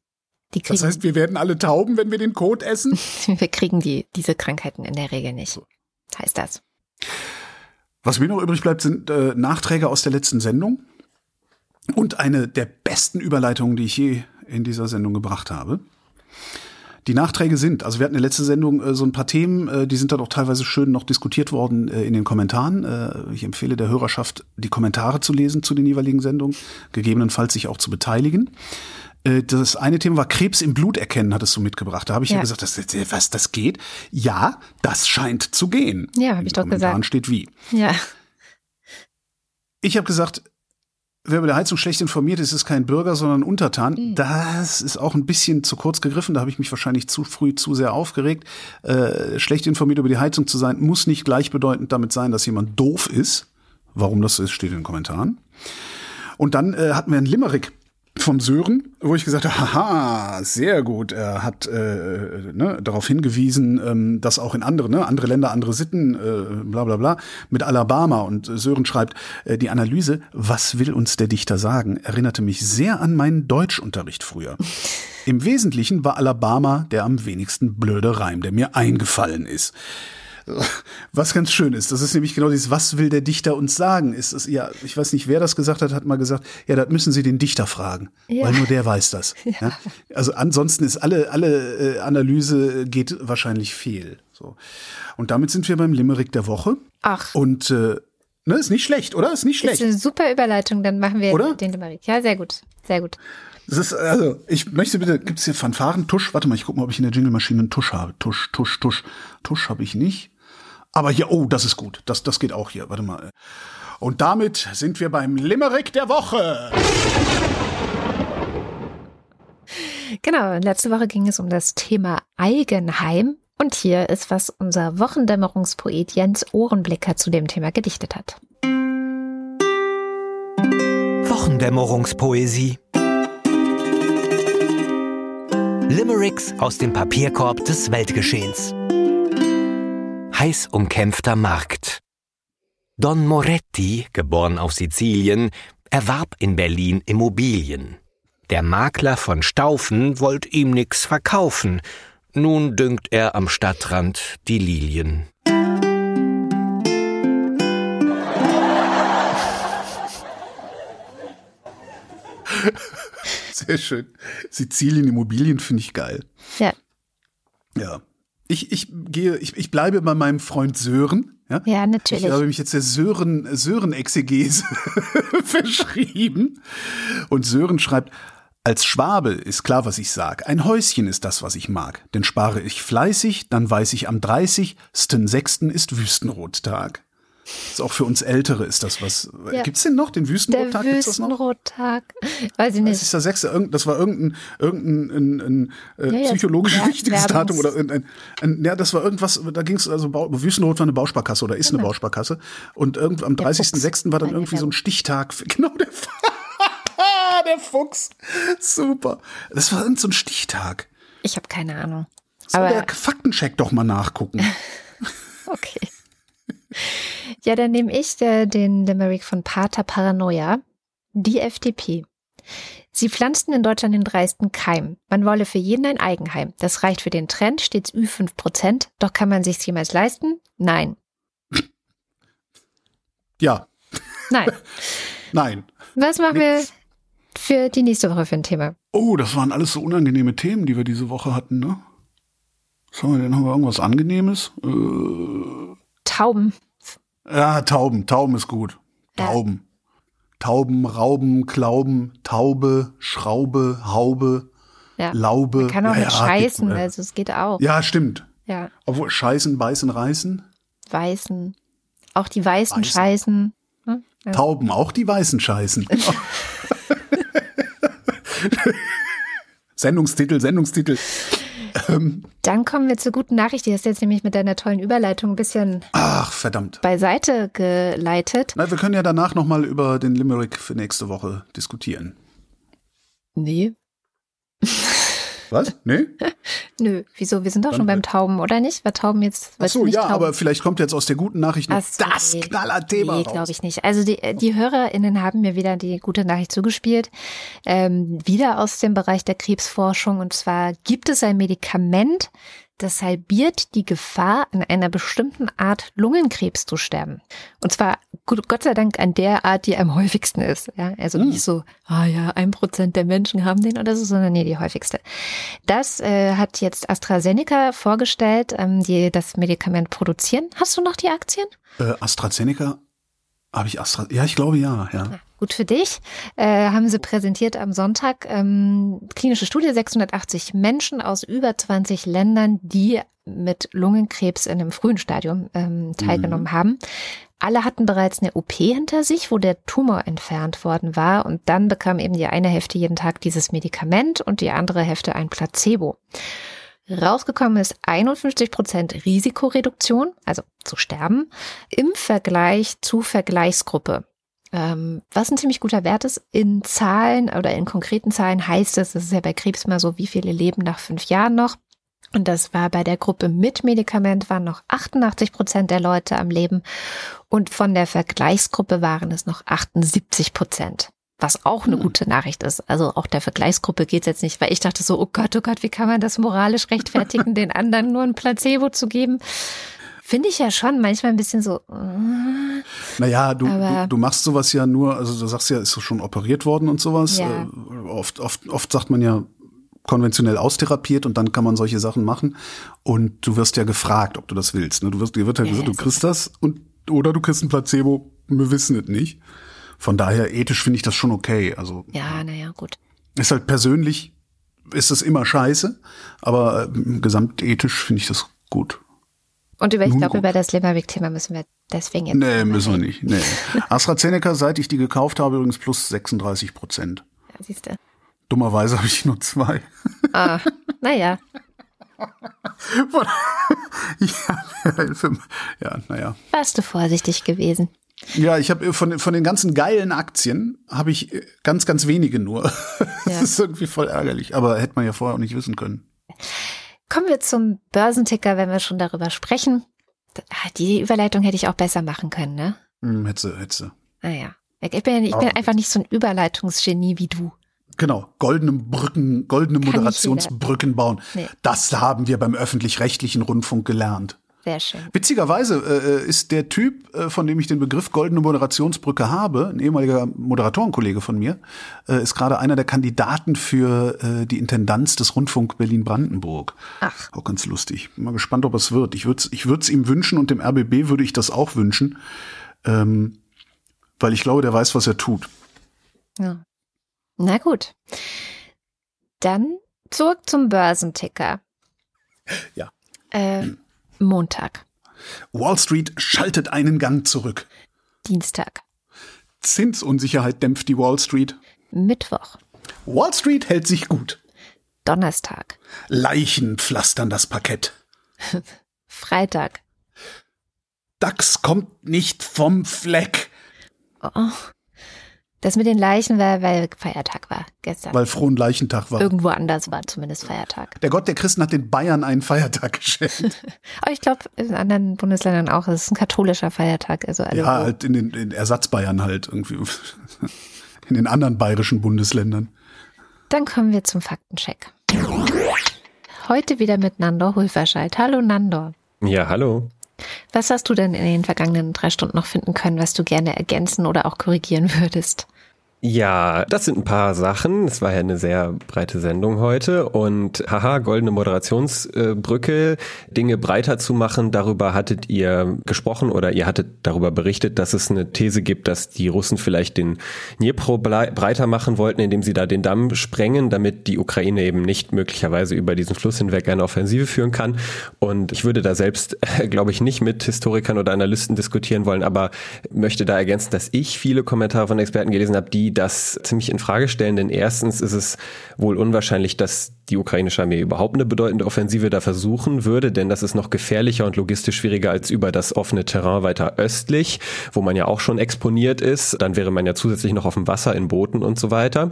kriegen, Das heißt, wir werden alle Tauben, wenn wir den Kot essen? wir kriegen die, diese Krankheiten in der Regel nicht. Heißt das. Was mir noch übrig bleibt, sind äh, Nachträge aus der letzten Sendung und eine der besten Überleitungen, die ich je in dieser Sendung gebracht habe. Die Nachträge sind, also wir hatten in der letzten Sendung äh, so ein paar Themen, äh, die sind dann auch teilweise schön noch diskutiert worden äh, in den Kommentaren. Äh, ich empfehle der Hörerschaft, die Kommentare zu lesen zu den jeweiligen Sendungen, gegebenenfalls sich auch zu beteiligen. Äh, Das eine Thema war Krebs im Blut erkennen, hattest du mitgebracht. Da habe ich ja, Ja. gesagt, das, was, das geht? Ja, das scheint zu gehen. Ja, hab In ich doch gesagt. Steht wie. Ja. Ich habe gesagt, wer über der Heizung schlecht informiert ist, ist kein Bürger, sondern Untertan. Mhm. Das ist auch ein bisschen zu kurz gegriffen. Da habe ich mich wahrscheinlich zu früh zu sehr aufgeregt. Äh, schlecht informiert über die Heizung zu sein, muss nicht gleichbedeutend damit sein, dass jemand doof ist. Warum das so ist, steht in den Kommentaren. Und dann äh, hatten wir einen Limerick vom Sören, wo ich gesagt habe, haha, sehr gut. Er hat äh, ne, darauf hingewiesen, ähm, dass auch in anderen, ne, andere Länder, andere Sitten, äh, bla bla bla, mit Alabama. Und Sören schreibt, äh, die Analyse, was will uns der Dichter sagen, erinnerte mich sehr an meinen Deutschunterricht früher. Im Wesentlichen war Alabama der am wenigsten blöde Reim, der mir eingefallen ist. Was ganz schön ist, das ist nämlich genau dieses, was will der Dichter uns sagen? Ist es, ja, ich weiß nicht, wer das gesagt hat, hat mal gesagt, ja, das müssen Sie den Dichter fragen, Ja. weil nur der weiß das. Ja. Also ansonsten ist alle, alle äh, Analyse geht wahrscheinlich fehl. So. Und damit sind wir beim Limerick der Woche. Ach. Und äh, Ne, ist nicht schlecht, oder? Ist nicht schlecht. Ist eine super Überleitung, dann machen wir oder? den Limerick. Ja, sehr gut. Sehr gut. Das ist, also, ich möchte bitte, gibt es hier Fanfaren, Tusch? Warte mal, ich gucke mal, ob ich in der Jingle-Maschine einen Tusch habe. Tusch, Tusch, Tusch. Tusch habe ich nicht. Aber hier, oh, das ist gut. Das, das geht auch hier. Warte mal. Und damit sind wir beim Limerick der Woche. Genau, letzte Woche ging es um das Thema Eigenheim. Und hier ist, was unser Wochendämmerungspoet Jens Ohrenblicker zu dem Thema gedichtet hat. Wochendämmerungspoesie. Limericks aus dem Papierkorb des Weltgeschehens. Heiß umkämpfter Markt. Don Moretti, geboren auf Sizilien, erwarb in Berlin Immobilien. Der Makler von Staufen wollt ihm nix verkaufen, nun düngt er am Stadtrand die Lilien. Sehr schön. Sizilien Immobilien finde ich geil. Ja. Ja. Ich, ich gehe, ich, ich bleibe bei meinem Freund Sören. Ja, ja natürlich. Ich habe mich jetzt der Sören, Sören-Exegese verschrieben. Und Sören schreibt, als Schwabe ist klar, was ich sag. Ein Häuschen ist das, was ich mag. Denn spare ich fleißig, dann weiß ich am 30. sechsten ist Wüstenrottag. Ist auch für uns Ältere ist das was. Ja. Gibt's denn noch den Wüstenrottag? Der Wüstenrottag. Weiß ich nicht. Das ist der sechste. Das war irgendein, irgendein ein, ein, ein, ja, psychologisch ja, wichtiges Datum oder ein, ein, ja, das war irgendwas. Da ging es also Wüstenrot war eine Bausparkasse oder ist genau. eine Bausparkasse und irgend, am 30.06. war dann irgendwie so ein Stichtag. Für, genau der der Fuchs. Super. Das war irgend so ein Stichtag. Ich habe keine Ahnung. Soll Aber der Faktencheck doch mal nachgucken. okay. Ja, dann nehme ich äh, den Limerick von Pater Paranoia. Die FDP. Sie pflanzten in Deutschland den dreisten Keim. Man wolle für jeden ein Eigenheim. Das reicht für den Trend, stets Ü5 Prozent. Doch kann man sich's jemals leisten? Nein. Ja. Nein. Nein. Was machen Nix. wir für die nächste Woche für ein Thema? Oh, das waren alles so unangenehme Themen, die wir diese Woche hatten, ne? Was haben wir denn? Haben wir irgendwas Angenehmes? Äh, Tauben. Ja, Tauben. Tauben ist gut. Tauben. Ja. Tauben, Rauben, Klauben, Taube, Schraube, Haube, ja. Laube. Man kann auch ja, mit scheißen, geht, also es geht auch. Ja, stimmt. Ja. Obwohl scheißen, beißen, reißen. Weißen. Auch die weißen, weißen. scheißen. Ne? Tauben, auch die weißen scheißen. Sendungstitel, Sendungstitel. Ähm. Dann kommen wir zur guten Nachricht. Die hast du jetzt nämlich mit deiner tollen Überleitung ein bisschen Ach, verdammt. beiseite geleitet. Na, wir können ja danach nochmal über den Limerick für nächste Woche diskutieren. Nee. Was? Nee? Nö, wieso? Wir sind doch Dann schon beim Tauben, oder nicht? Weil Tauben jetzt. Ach so, ja, Tauben. aber vielleicht kommt jetzt aus der guten Nachricht noch so, das nee. Knallerthema. Nee, glaube ich nicht. Also die, die HörerInnen haben mir wieder die gute Nachricht zugespielt. Ähm, wieder aus dem Bereich der Krebsforschung. Und zwar gibt es ein Medikament, das halbiert die Gefahr, an einer bestimmten Art Lungenkrebs zu sterben. Und zwar Gott sei Dank an der Art, die am häufigsten ist. Ja, also hm. nicht so, ah ja, ein Prozent der Menschen haben den oder so, sondern nee, die häufigste. Das äh, hat jetzt AstraZeneca vorgestellt, ähm, die das Medikament produzieren. Hast du noch die Aktien? Äh, AstraZeneca habe ich Astra? Ja, ich glaube ja, ja. ja gut für dich. Äh, haben sie präsentiert am Sonntag. Ähm, klinische Studie, 680 Menschen aus über 20 Ländern, die mit Lungenkrebs in einem frühen Stadium ähm, teilgenommen mhm. haben. Alle hatten bereits eine OP hinter sich, wo der Tumor entfernt worden war. Und dann bekam eben die eine Hälfte jeden Tag dieses Medikament und die andere Hälfte ein Placebo. Rausgekommen ist 51 Prozent Risikoreduktion, also zu sterben, im Vergleich zu Vergleichsgruppe. Ähm, was ein ziemlich guter Wert ist, in Zahlen oder in konkreten Zahlen heißt es, das ist ja bei Krebs mal so, wie viele leben nach fünf Jahren noch. Und das war bei der Gruppe mit Medikament waren noch 88 Prozent der Leute am Leben und von der Vergleichsgruppe waren es noch 78 Prozent was auch eine hm. gute Nachricht ist. Also auch der Vergleichsgruppe geht es jetzt nicht, weil ich dachte so, oh Gott, oh Gott, wie kann man das moralisch rechtfertigen, den anderen nur ein Placebo zu geben? Finde ich ja schon manchmal ein bisschen so. Äh, naja, du, du, du, machst sowas ja nur, also du sagst ja, ist schon operiert worden und sowas. Ja. Äh, oft, oft, oft sagt man ja, konventionell austherapiert und dann kann man solche Sachen machen. Und du wirst ja gefragt, ob du das willst. Ne? Du wirst, dir wird ja gesagt, du kriegst das und oder du kriegst ein Placebo wir wissen es nicht. Von daher ethisch finde ich das schon okay. Also ja, naja, gut. Ist halt persönlich ist es immer scheiße, aber äh, gesamtethisch finde ich das gut. Und über, ich glaube, über das Limerick-Thema müssen wir deswegen jetzt. Nee, müssen wir nicht. Nee. AstraZeneca, seit ich die gekauft habe, übrigens plus 36 Prozent. Ja, siehst du. Dummerweise habe ich nur zwei. Ah, naja. ja, ja, naja. Warst du vorsichtig gewesen? Ja, ich habe von, von den ganzen geilen Aktien habe ich ganz, ganz wenige nur. Das ja. ist irgendwie voll ärgerlich, aber hätte man ja vorher auch nicht wissen können. Kommen wir zum Börsenticker, wenn wir schon darüber sprechen. Ah, die Überleitung hätte ich auch besser machen können, ne? Hm, hätte, hätte. Ah ja. Ich bin, ich bin einfach nicht so ein Überleitungsgenie wie du. Genau, goldene Brücken, goldene Moderationsbrücken bauen. Nee. Das haben wir beim öffentlich-rechtlichen Rundfunk gelernt. Sehr schön. Witzigerweise äh, ist der Typ, äh, von dem ich den Begriff goldene Moderationsbrücke habe, ein ehemaliger Moderatorenkollege von mir, äh, ist gerade einer der Kandidaten für äh, die Intendanz des Rundfunk Berlin-Brandenburg. Ach. Auch ganz lustig. Bin mal gespannt, ob es wird. Ich würde es ich würd's ihm wünschen und dem RBB würde ich das auch wünschen, ähm, weil ich glaube, der weiß, was er tut. Ja. Na gut. Dann zurück zum Börsenticker. Ja. Äh, Montag. Wall Street schaltet einen Gang zurück. Dienstag. Zinsunsicherheit dämpft die Wall Street. Mittwoch. Wall Street hält sich gut. Donnerstag. Leichen pflastern das Parkett. Freitag. DAX kommt nicht vom Fleck. Oh. Das mit den Leichen war, weil Feiertag war gestern. Weil frohen Leichentag war. Irgendwo anders war zumindest Feiertag. Der Gott der Christen hat den Bayern einen Feiertag geschenkt. Aber ich glaube, in anderen Bundesländern auch. Es ist ein katholischer Feiertag. Also alle ja, halt in den in Ersatzbayern halt irgendwie. In den anderen bayerischen Bundesländern. Dann kommen wir zum Faktencheck. Heute wieder mit Nandor Hulverscheid. Hallo Nandor. Ja, hallo. Was hast du denn in den vergangenen drei Stunden noch finden können, was du gerne ergänzen oder auch korrigieren würdest? Ja, das sind ein paar Sachen. Es war ja eine sehr breite Sendung heute und haha, goldene Moderationsbrücke, Dinge breiter zu machen. Darüber hattet ihr gesprochen oder ihr hattet darüber berichtet, dass es eine These gibt, dass die Russen vielleicht den Dnipro breiter machen wollten, indem sie da den Damm sprengen, damit die Ukraine eben nicht möglicherweise über diesen Fluss hinweg eine Offensive führen kann. Und ich würde da selbst, glaube ich, nicht mit Historikern oder Analysten diskutieren wollen, aber möchte da ergänzen, dass ich viele Kommentare von Experten gelesen habe, die das ziemlich in Frage stellen, denn erstens ist es wohl unwahrscheinlich, dass die ukrainische Armee überhaupt eine bedeutende Offensive da versuchen würde, denn das ist noch gefährlicher und logistisch schwieriger als über das offene Terrain weiter östlich, wo man ja auch schon exponiert ist. Dann wäre man ja zusätzlich noch auf dem Wasser in Booten und so weiter.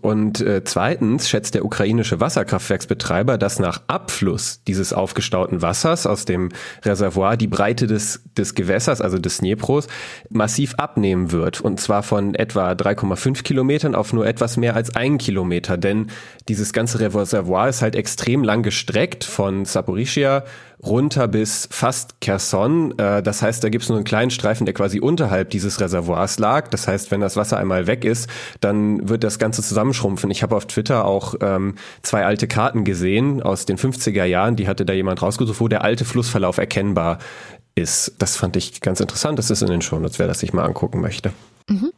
Und äh, zweitens schätzt der ukrainische Wasserkraftwerksbetreiber, dass nach Abfluss dieses aufgestauten Wassers aus dem Reservoir die Breite des, des Gewässers, also des Dnepros, massiv abnehmen wird. Und zwar von etwa 3,5 Kilometern auf nur etwas mehr als ein Kilometer. Denn dieses ganze Reservoir ist halt extrem lang gestreckt von Saporischia runter bis fast Kherson. Äh, das heißt, da gibt es nur einen kleinen Streifen, der quasi unterhalb dieses Reservoirs lag. Das heißt, wenn das Wasser einmal weg ist, dann wird das Ganze zusammenschrumpfen. Ich habe auf Twitter auch ähm, zwei alte Karten gesehen aus den 50er Jahren. Die hatte da jemand rausgesucht, wo der alte Flussverlauf erkennbar ist. Das fand ich ganz interessant. Das ist in den Shownotes, wer das sich mal angucken möchte. Mhm.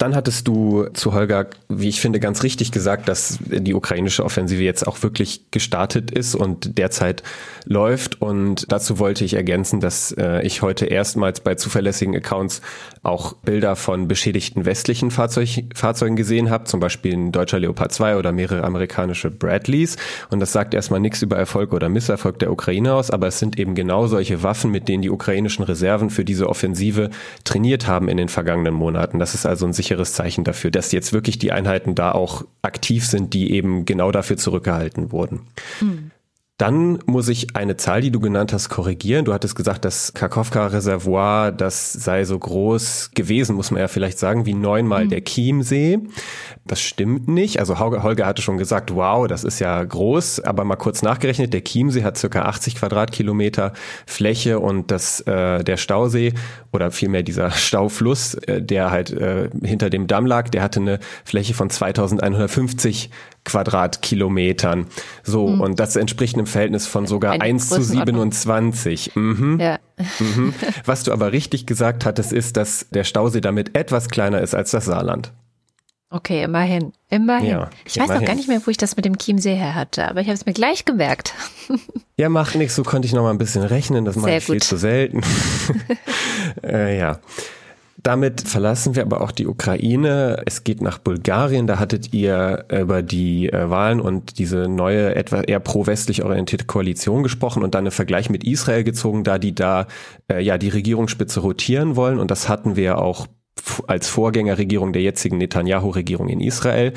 Dann hattest du zu Holger, wie ich finde, ganz richtig gesagt, dass die ukrainische Offensive jetzt auch wirklich gestartet ist und derzeit läuft. Und dazu wollte ich ergänzen, dass äh, ich heute erstmals bei zuverlässigen Accounts auch Bilder von beschädigten westlichen Fahrzeug, Fahrzeugen gesehen habe, zum Beispiel ein deutscher Leopard 2 oder mehrere amerikanische Bradleys. Und das sagt erstmal nichts über Erfolg oder Misserfolg der Ukraine aus, aber es sind eben genau solche Waffen, mit denen die ukrainischen Reserven für diese Offensive trainiert haben in den vergangenen Monaten. Das ist also ein sicher sicheres Zeichen dafür, dass jetzt wirklich die Einheiten da auch aktiv sind, die eben genau dafür zurückgehalten wurden. Mhm. Dann muss ich eine Zahl, die du genannt hast, korrigieren. Du hattest gesagt, das Karkowka-Reservoir, das sei so groß gewesen, muss man ja vielleicht sagen, wie neunmal mhm. der Chiemsee. Das stimmt nicht. Also Holger hatte schon gesagt, wow, das ist ja groß, aber mal kurz nachgerechnet, der Chiemsee hat circa 80 Quadratkilometer Fläche und das, äh, der Stausee oder vielmehr dieser Staufluss, äh, der halt äh, hinter dem Damm lag, der hatte eine Fläche von 2150 Quadratkilometern. So, mhm. und das entspricht einem Verhältnis von sogar Eine 1 zu 27. Mhm. Ja. Mhm. Was du aber richtig gesagt hattest, ist, dass der Stausee damit etwas kleiner ist als das Saarland. Okay, immerhin. Immerhin. Ja, ich weiß immerhin. noch gar nicht mehr, wo ich das mit dem Chiemsee her hatte, aber ich habe es mir gleich gemerkt. ja, macht nichts, so konnte ich noch mal ein bisschen rechnen, das mache ich viel zu selten. äh, ja. Damit verlassen wir aber auch die Ukraine. Es geht nach Bulgarien. Da hattet ihr über die äh, Wahlen und diese neue, etwa eher pro-westlich orientierte Koalition gesprochen und dann einen Vergleich mit Israel gezogen, da die da äh, ja die Regierungsspitze rotieren wollen. Und das hatten wir auch als Vorgängerregierung der jetzigen Netanyahu-Regierung in Israel.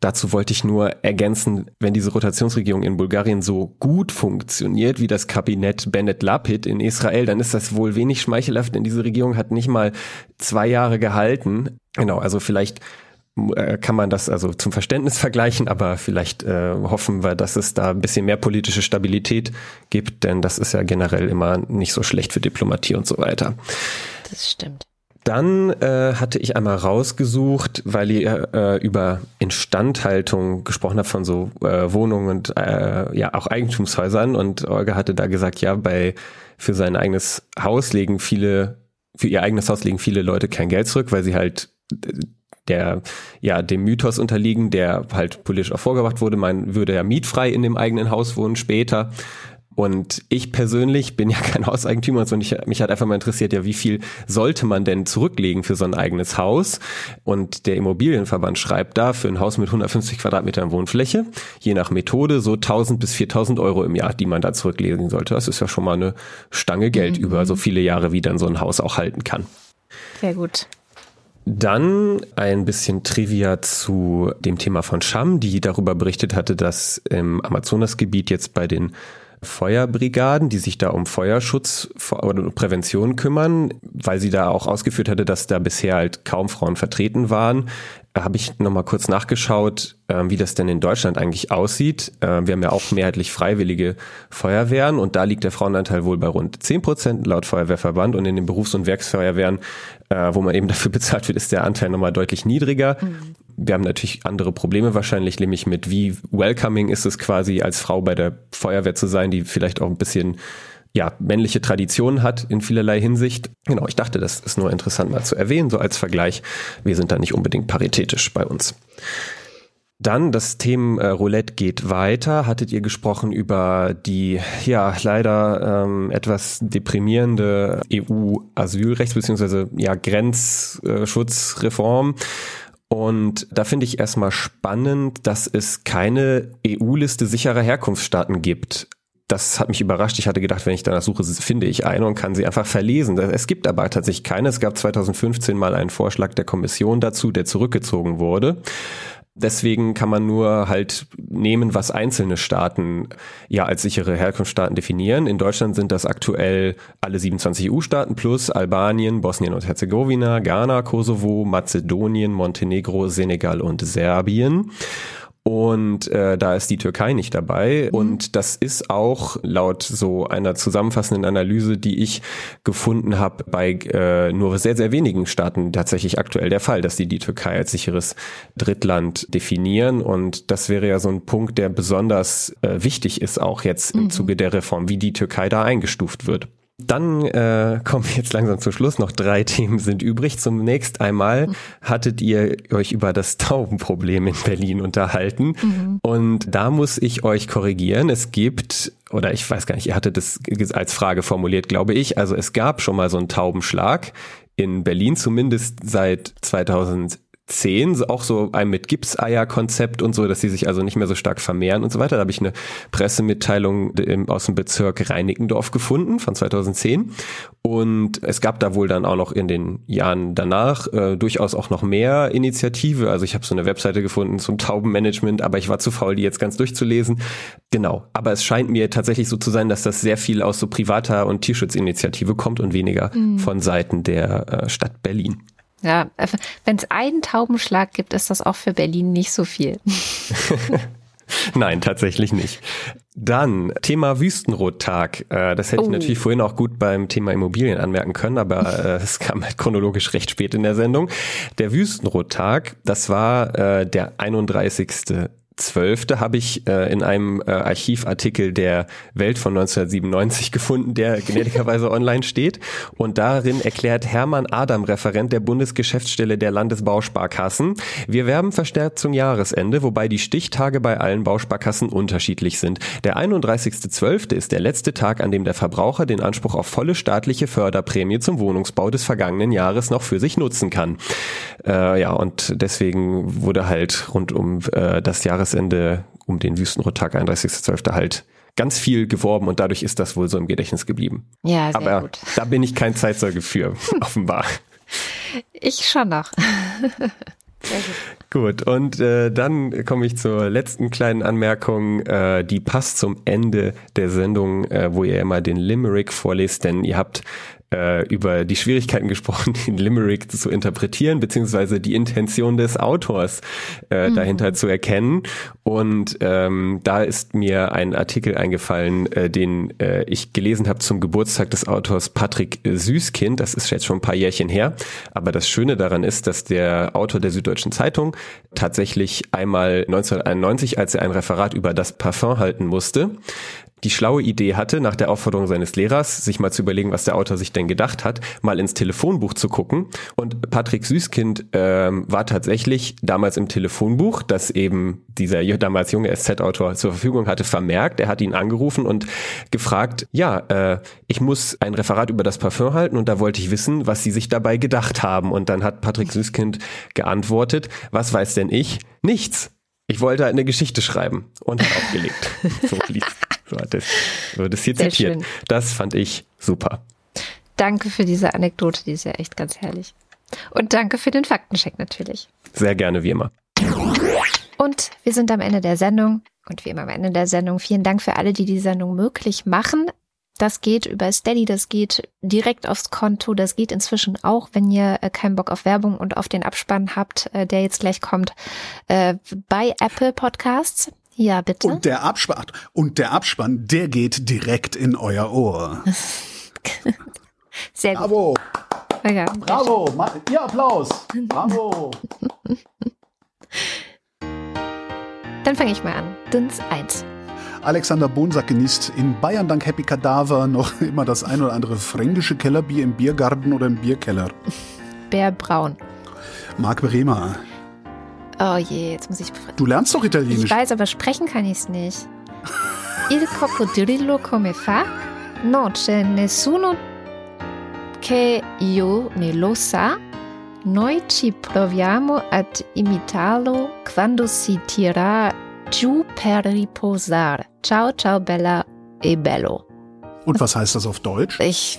Dazu wollte ich nur ergänzen, wenn diese Rotationsregierung in Bulgarien so gut funktioniert wie das Kabinett Bennett Lapid in Israel, dann ist das wohl wenig schmeichelhaft, denn diese Regierung hat nicht mal zwei Jahre gehalten. Genau, also vielleicht äh, kann man das also zum Verständnis vergleichen, aber vielleicht äh, hoffen wir, dass es da ein bisschen mehr politische Stabilität gibt, denn das ist ja generell immer nicht so schlecht für Diplomatie und so weiter. Das stimmt. Dann äh, hatte ich einmal rausgesucht, weil ihr äh, über Instandhaltung gesprochen habt von so äh, Wohnungen und äh, ja auch Eigentumshäusern und Olga hatte da gesagt, ja, bei für sein eigenes Haus legen viele, für ihr eigenes Haus legen viele Leute kein Geld zurück, weil sie halt der ja dem Mythos unterliegen, der halt politisch auch vorgebracht wurde, man würde ja mietfrei in dem eigenen Haus wohnen später. Und ich persönlich bin ja kein Hauseigentümer, sondern ich, mich hat einfach mal interessiert, ja, wie viel sollte man denn zurücklegen für so ein eigenes Haus? Und der Immobilienverband schreibt da für ein Haus mit 150 Quadratmetern Wohnfläche, je nach Methode, so 1000 bis 4000 Euro im Jahr, die man da zurücklegen sollte. Das ist ja schon mal eine Stange Geld mhm. über so viele Jahre, wie dann so ein Haus auch halten kann. Sehr gut. Dann ein bisschen Trivia zu dem Thema von Scham, die darüber berichtet hatte, dass im Amazonasgebiet jetzt bei den Feuerbrigaden, die sich da um Feuerschutz oder Prävention kümmern, weil sie da auch ausgeführt hatte, dass da bisher halt kaum Frauen vertreten waren. Habe ich nochmal kurz nachgeschaut, ähm, wie das denn in Deutschland eigentlich aussieht. Ähm, wir haben ja auch mehrheitlich freiwillige Feuerwehren und da liegt der Frauenanteil wohl bei rund 10 Prozent laut Feuerwehrverband und in den Berufs- und Werksfeuerwehren, äh, wo man eben dafür bezahlt wird, ist der Anteil nochmal deutlich niedriger. Mhm wir haben natürlich andere Probleme wahrscheinlich, nämlich mit wie welcoming ist es quasi als Frau bei der Feuerwehr zu sein, die vielleicht auch ein bisschen ja, männliche Tradition hat in vielerlei Hinsicht. Genau, ich dachte, das ist nur interessant mal zu erwähnen, so als Vergleich. Wir sind da nicht unbedingt paritätisch bei uns. Dann das Thema äh, Roulette geht weiter. Hattet ihr gesprochen über die ja leider ähm, etwas deprimierende EU-Asylrechts- bzw. ja Grenzschutzreform? Und da finde ich erstmal spannend, dass es keine EU-Liste sicherer Herkunftsstaaten gibt. Das hat mich überrascht. Ich hatte gedacht, wenn ich danach suche, finde ich eine und kann sie einfach verlesen. Es gibt aber tatsächlich keine. Es gab 2015 mal einen Vorschlag der Kommission dazu, der zurückgezogen wurde. Deswegen kann man nur halt nehmen, was einzelne Staaten ja als sichere Herkunftsstaaten definieren. In Deutschland sind das aktuell alle 27 EU-Staaten plus Albanien, Bosnien und Herzegowina, Ghana, Kosovo, Mazedonien, Montenegro, Senegal und Serbien. Und äh, da ist die Türkei nicht dabei. Mhm. Und das ist auch laut so einer zusammenfassenden Analyse, die ich gefunden habe, bei äh, nur sehr, sehr wenigen Staaten tatsächlich aktuell der Fall, dass sie die Türkei als sicheres Drittland definieren. Und das wäre ja so ein Punkt, der besonders äh, wichtig ist, auch jetzt im mhm. Zuge der Reform, wie die Türkei da eingestuft wird. Dann äh, kommen wir jetzt langsam zum Schluss. Noch drei Themen sind übrig. Zunächst einmal hattet ihr euch über das Taubenproblem in Berlin unterhalten. Mhm. Und da muss ich euch korrigieren. Es gibt, oder ich weiß gar nicht, ihr hattet das als Frage formuliert, glaube ich. Also es gab schon mal so einen Taubenschlag in Berlin, zumindest seit 2000 10, auch so ein mit Gipseier-Konzept und so, dass sie sich also nicht mehr so stark vermehren und so weiter. Da habe ich eine Pressemitteilung aus dem Bezirk Reinickendorf gefunden von 2010. Und es gab da wohl dann auch noch in den Jahren danach äh, durchaus auch noch mehr Initiative. Also ich habe so eine Webseite gefunden zum Taubenmanagement, aber ich war zu faul, die jetzt ganz durchzulesen. Genau. Aber es scheint mir tatsächlich so zu sein, dass das sehr viel aus so privater und Tierschutzinitiative kommt und weniger mhm. von Seiten der äh, Stadt Berlin. Ja, äh, wenn es einen Taubenschlag gibt, ist das auch für Berlin nicht so viel. Nein, tatsächlich nicht. Dann Thema Wüstenrottag. Äh, das hätte oh. ich natürlich vorhin auch gut beim Thema Immobilien anmerken können, aber äh, es kam halt chronologisch recht spät in der Sendung. Der Wüstenrottag, das war der 31. Zwölfte habe ich äh, in einem äh, Archivartikel der Welt von 1997 gefunden, der gnädigerweise online steht. Und darin erklärt Hermann Adam, Referent der Bundesgeschäftsstelle der Landesbausparkassen, wir werben verstärkt zum Jahresende, wobei die Stichtage bei allen Bausparkassen unterschiedlich sind. Der 31.12. ist der letzte Tag, an dem der Verbraucher den Anspruch auf volle staatliche Förderprämie zum Wohnungsbau des vergangenen Jahres noch für sich nutzen kann. Äh, ja, und deswegen wurde halt rund um äh, das Jahres Jahresende um den Wüstenrottag 31.12. halt ganz viel geworben und dadurch ist das wohl so im Gedächtnis geblieben. Ja, sehr Aber gut. da bin ich kein Zeitzeuge für, offenbar. Ich schon noch. Gut, und äh, dann komme ich zur letzten kleinen Anmerkung, äh, die passt zum Ende der Sendung, äh, wo ihr immer den Limerick vorlest, denn ihr habt äh, über die Schwierigkeiten gesprochen, den Limerick zu interpretieren, beziehungsweise die Intention des Autors äh, mhm. dahinter zu erkennen. Und ähm, da ist mir ein Artikel eingefallen, äh, den äh, ich gelesen habe zum Geburtstag des Autors Patrick Süßkind. Das ist jetzt schon ein paar Jährchen her. Aber das Schöne daran ist, dass der Autor der Süddeutschen Zeitung tatsächlich einmal 1991, als er ein Referat über das Parfum halten musste, die schlaue Idee hatte, nach der Aufforderung seines Lehrers, sich mal zu überlegen, was der Autor sich denn gedacht hat, mal ins Telefonbuch zu gucken. Und Patrick Süßkind ähm, war tatsächlich damals im Telefonbuch, das eben dieser damals junge SZ-Autor zur Verfügung hatte, vermerkt. Er hat ihn angerufen und gefragt, ja, äh, ich muss ein Referat über das Parfum halten und da wollte ich wissen, was Sie sich dabei gedacht haben. Und dann hat Patrick Süßkind geantwortet, was weiß denn ich? Nichts. Ich wollte eine Geschichte schreiben und hat aufgelegt. so fließt. So hat es, so das hier Sehr zitiert. schön. Das fand ich super. Danke für diese Anekdote, die ist ja echt ganz herrlich. Und danke für den Faktencheck natürlich. Sehr gerne wie immer. Und wir sind am Ende der Sendung. Und wie immer am Ende der Sendung. Vielen Dank für alle, die die Sendung möglich machen. Das geht über Steady, das geht direkt aufs Konto, das geht inzwischen auch, wenn ihr äh, keinen Bock auf Werbung und auf den Abspann habt, äh, der jetzt gleich kommt, äh, bei Apple Podcasts. Ja, bitte. Und der Abspann, und der Abspann, der geht direkt in euer Ohr. Sehr gut. Bravo, Ja, bravo, ja, Applaus, bravo. Dann fange ich mal an. Dins 1. Alexander Bonsack genießt in Bayern dank Happy Kadaver noch immer das ein oder andere fränkische Kellerbier im Biergarten oder im Bierkeller. Bär Braun. Marc Bremer, Oh je, jetzt muss ich. du lernst doch Ich Italienisch. weiß, aber sprechen kann ich es nicht. Il coccodrillo come fa? No, c'è nessuno che io ne lo sa. Noi ci proviamo ad imitarlo quando si tira giù per riposare. Ciao, ciao, Bella e Bello. Und was heißt das auf Deutsch? Ich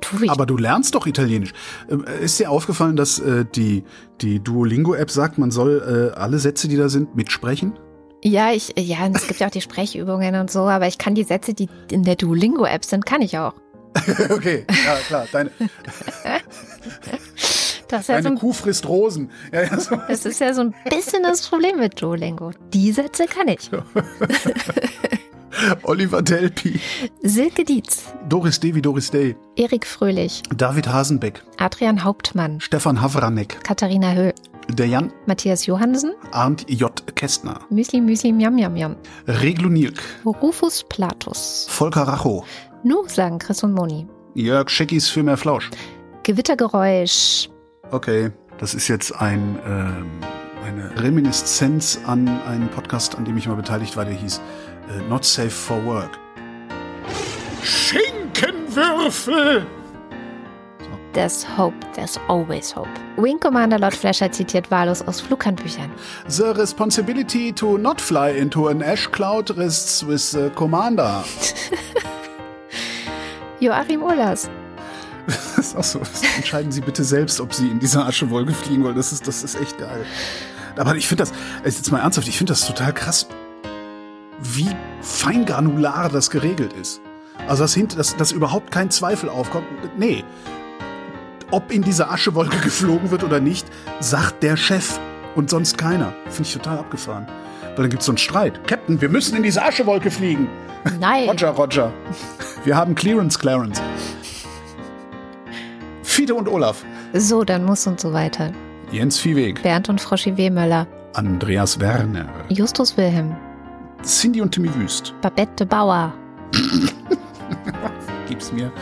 tu, ich. Aber du lernst doch Italienisch. Ähm, Ist dir aufgefallen, dass äh, die, die Duolingo-App sagt, man soll äh, alle Sätze, die da sind, mitsprechen? ja, ich, ja, es gibt ja auch die Sprechübungen und so, aber ich kann die Sätze, die in der Duolingo-App sind, kann ich auch. okay, ja klar. Deine, Das ja so ein Kuh frisst Rosen. Ja, ja, so. Das ist ja so ein bisschen das Problem mit Duolingo. Die Sätze kann ich. Oliver Delpi, Silke Dietz, Doris wie Doris Day, Erik Fröhlich, David Hasenbeck, Adrian Hauptmann, Stefan Havranek, Katharina Höhl, der Jan. Matthias Johansen, Arndt J. Kästner, Müsli Müsli Miam Miam Miam, Reglu Nilk, Rufus Platus. Volker Racho, Nu sagen Chris und Moni. Jörg Scheckis für mehr Flausch. Gewittergeräusch. Okay, das ist jetzt ein, ähm, eine Reminiszenz an einen Podcast, an dem ich mal beteiligt war, der hieß Not Safe for Work. Schinkenwürfel! There's hope, there's always hope. Wing Commander Lord Flasher zitiert wahllos aus Flughandbüchern. The responsibility to not fly into an ash cloud rests with the commander. Joachim Ullers. Das ist auch so. Entscheiden Sie bitte selbst, ob Sie in dieser Aschewolke fliegen wollen. Das ist, das ist echt geil. Aber ich finde das, also jetzt mal ernsthaft, ich finde das total krass, wie feingranular das geregelt ist. Also, dass, hint, dass, dass überhaupt kein Zweifel aufkommt. Nee. Ob in dieser Aschewolke geflogen wird oder nicht, sagt der Chef und sonst keiner. Finde ich total abgefahren. Weil dann gibt es so einen Streit. Captain, wir müssen in diese Aschewolke fliegen. Nein. Roger, Roger. Wir haben Clearance, Clarence. Fiete und Olaf. So, dann muss und so weiter. Jens Viehweg. Bernd und Froschi Wehmöller. Andreas Werner. Justus Wilhelm. Cindy und Timmy Wüst. Babette Bauer. Gib's mir.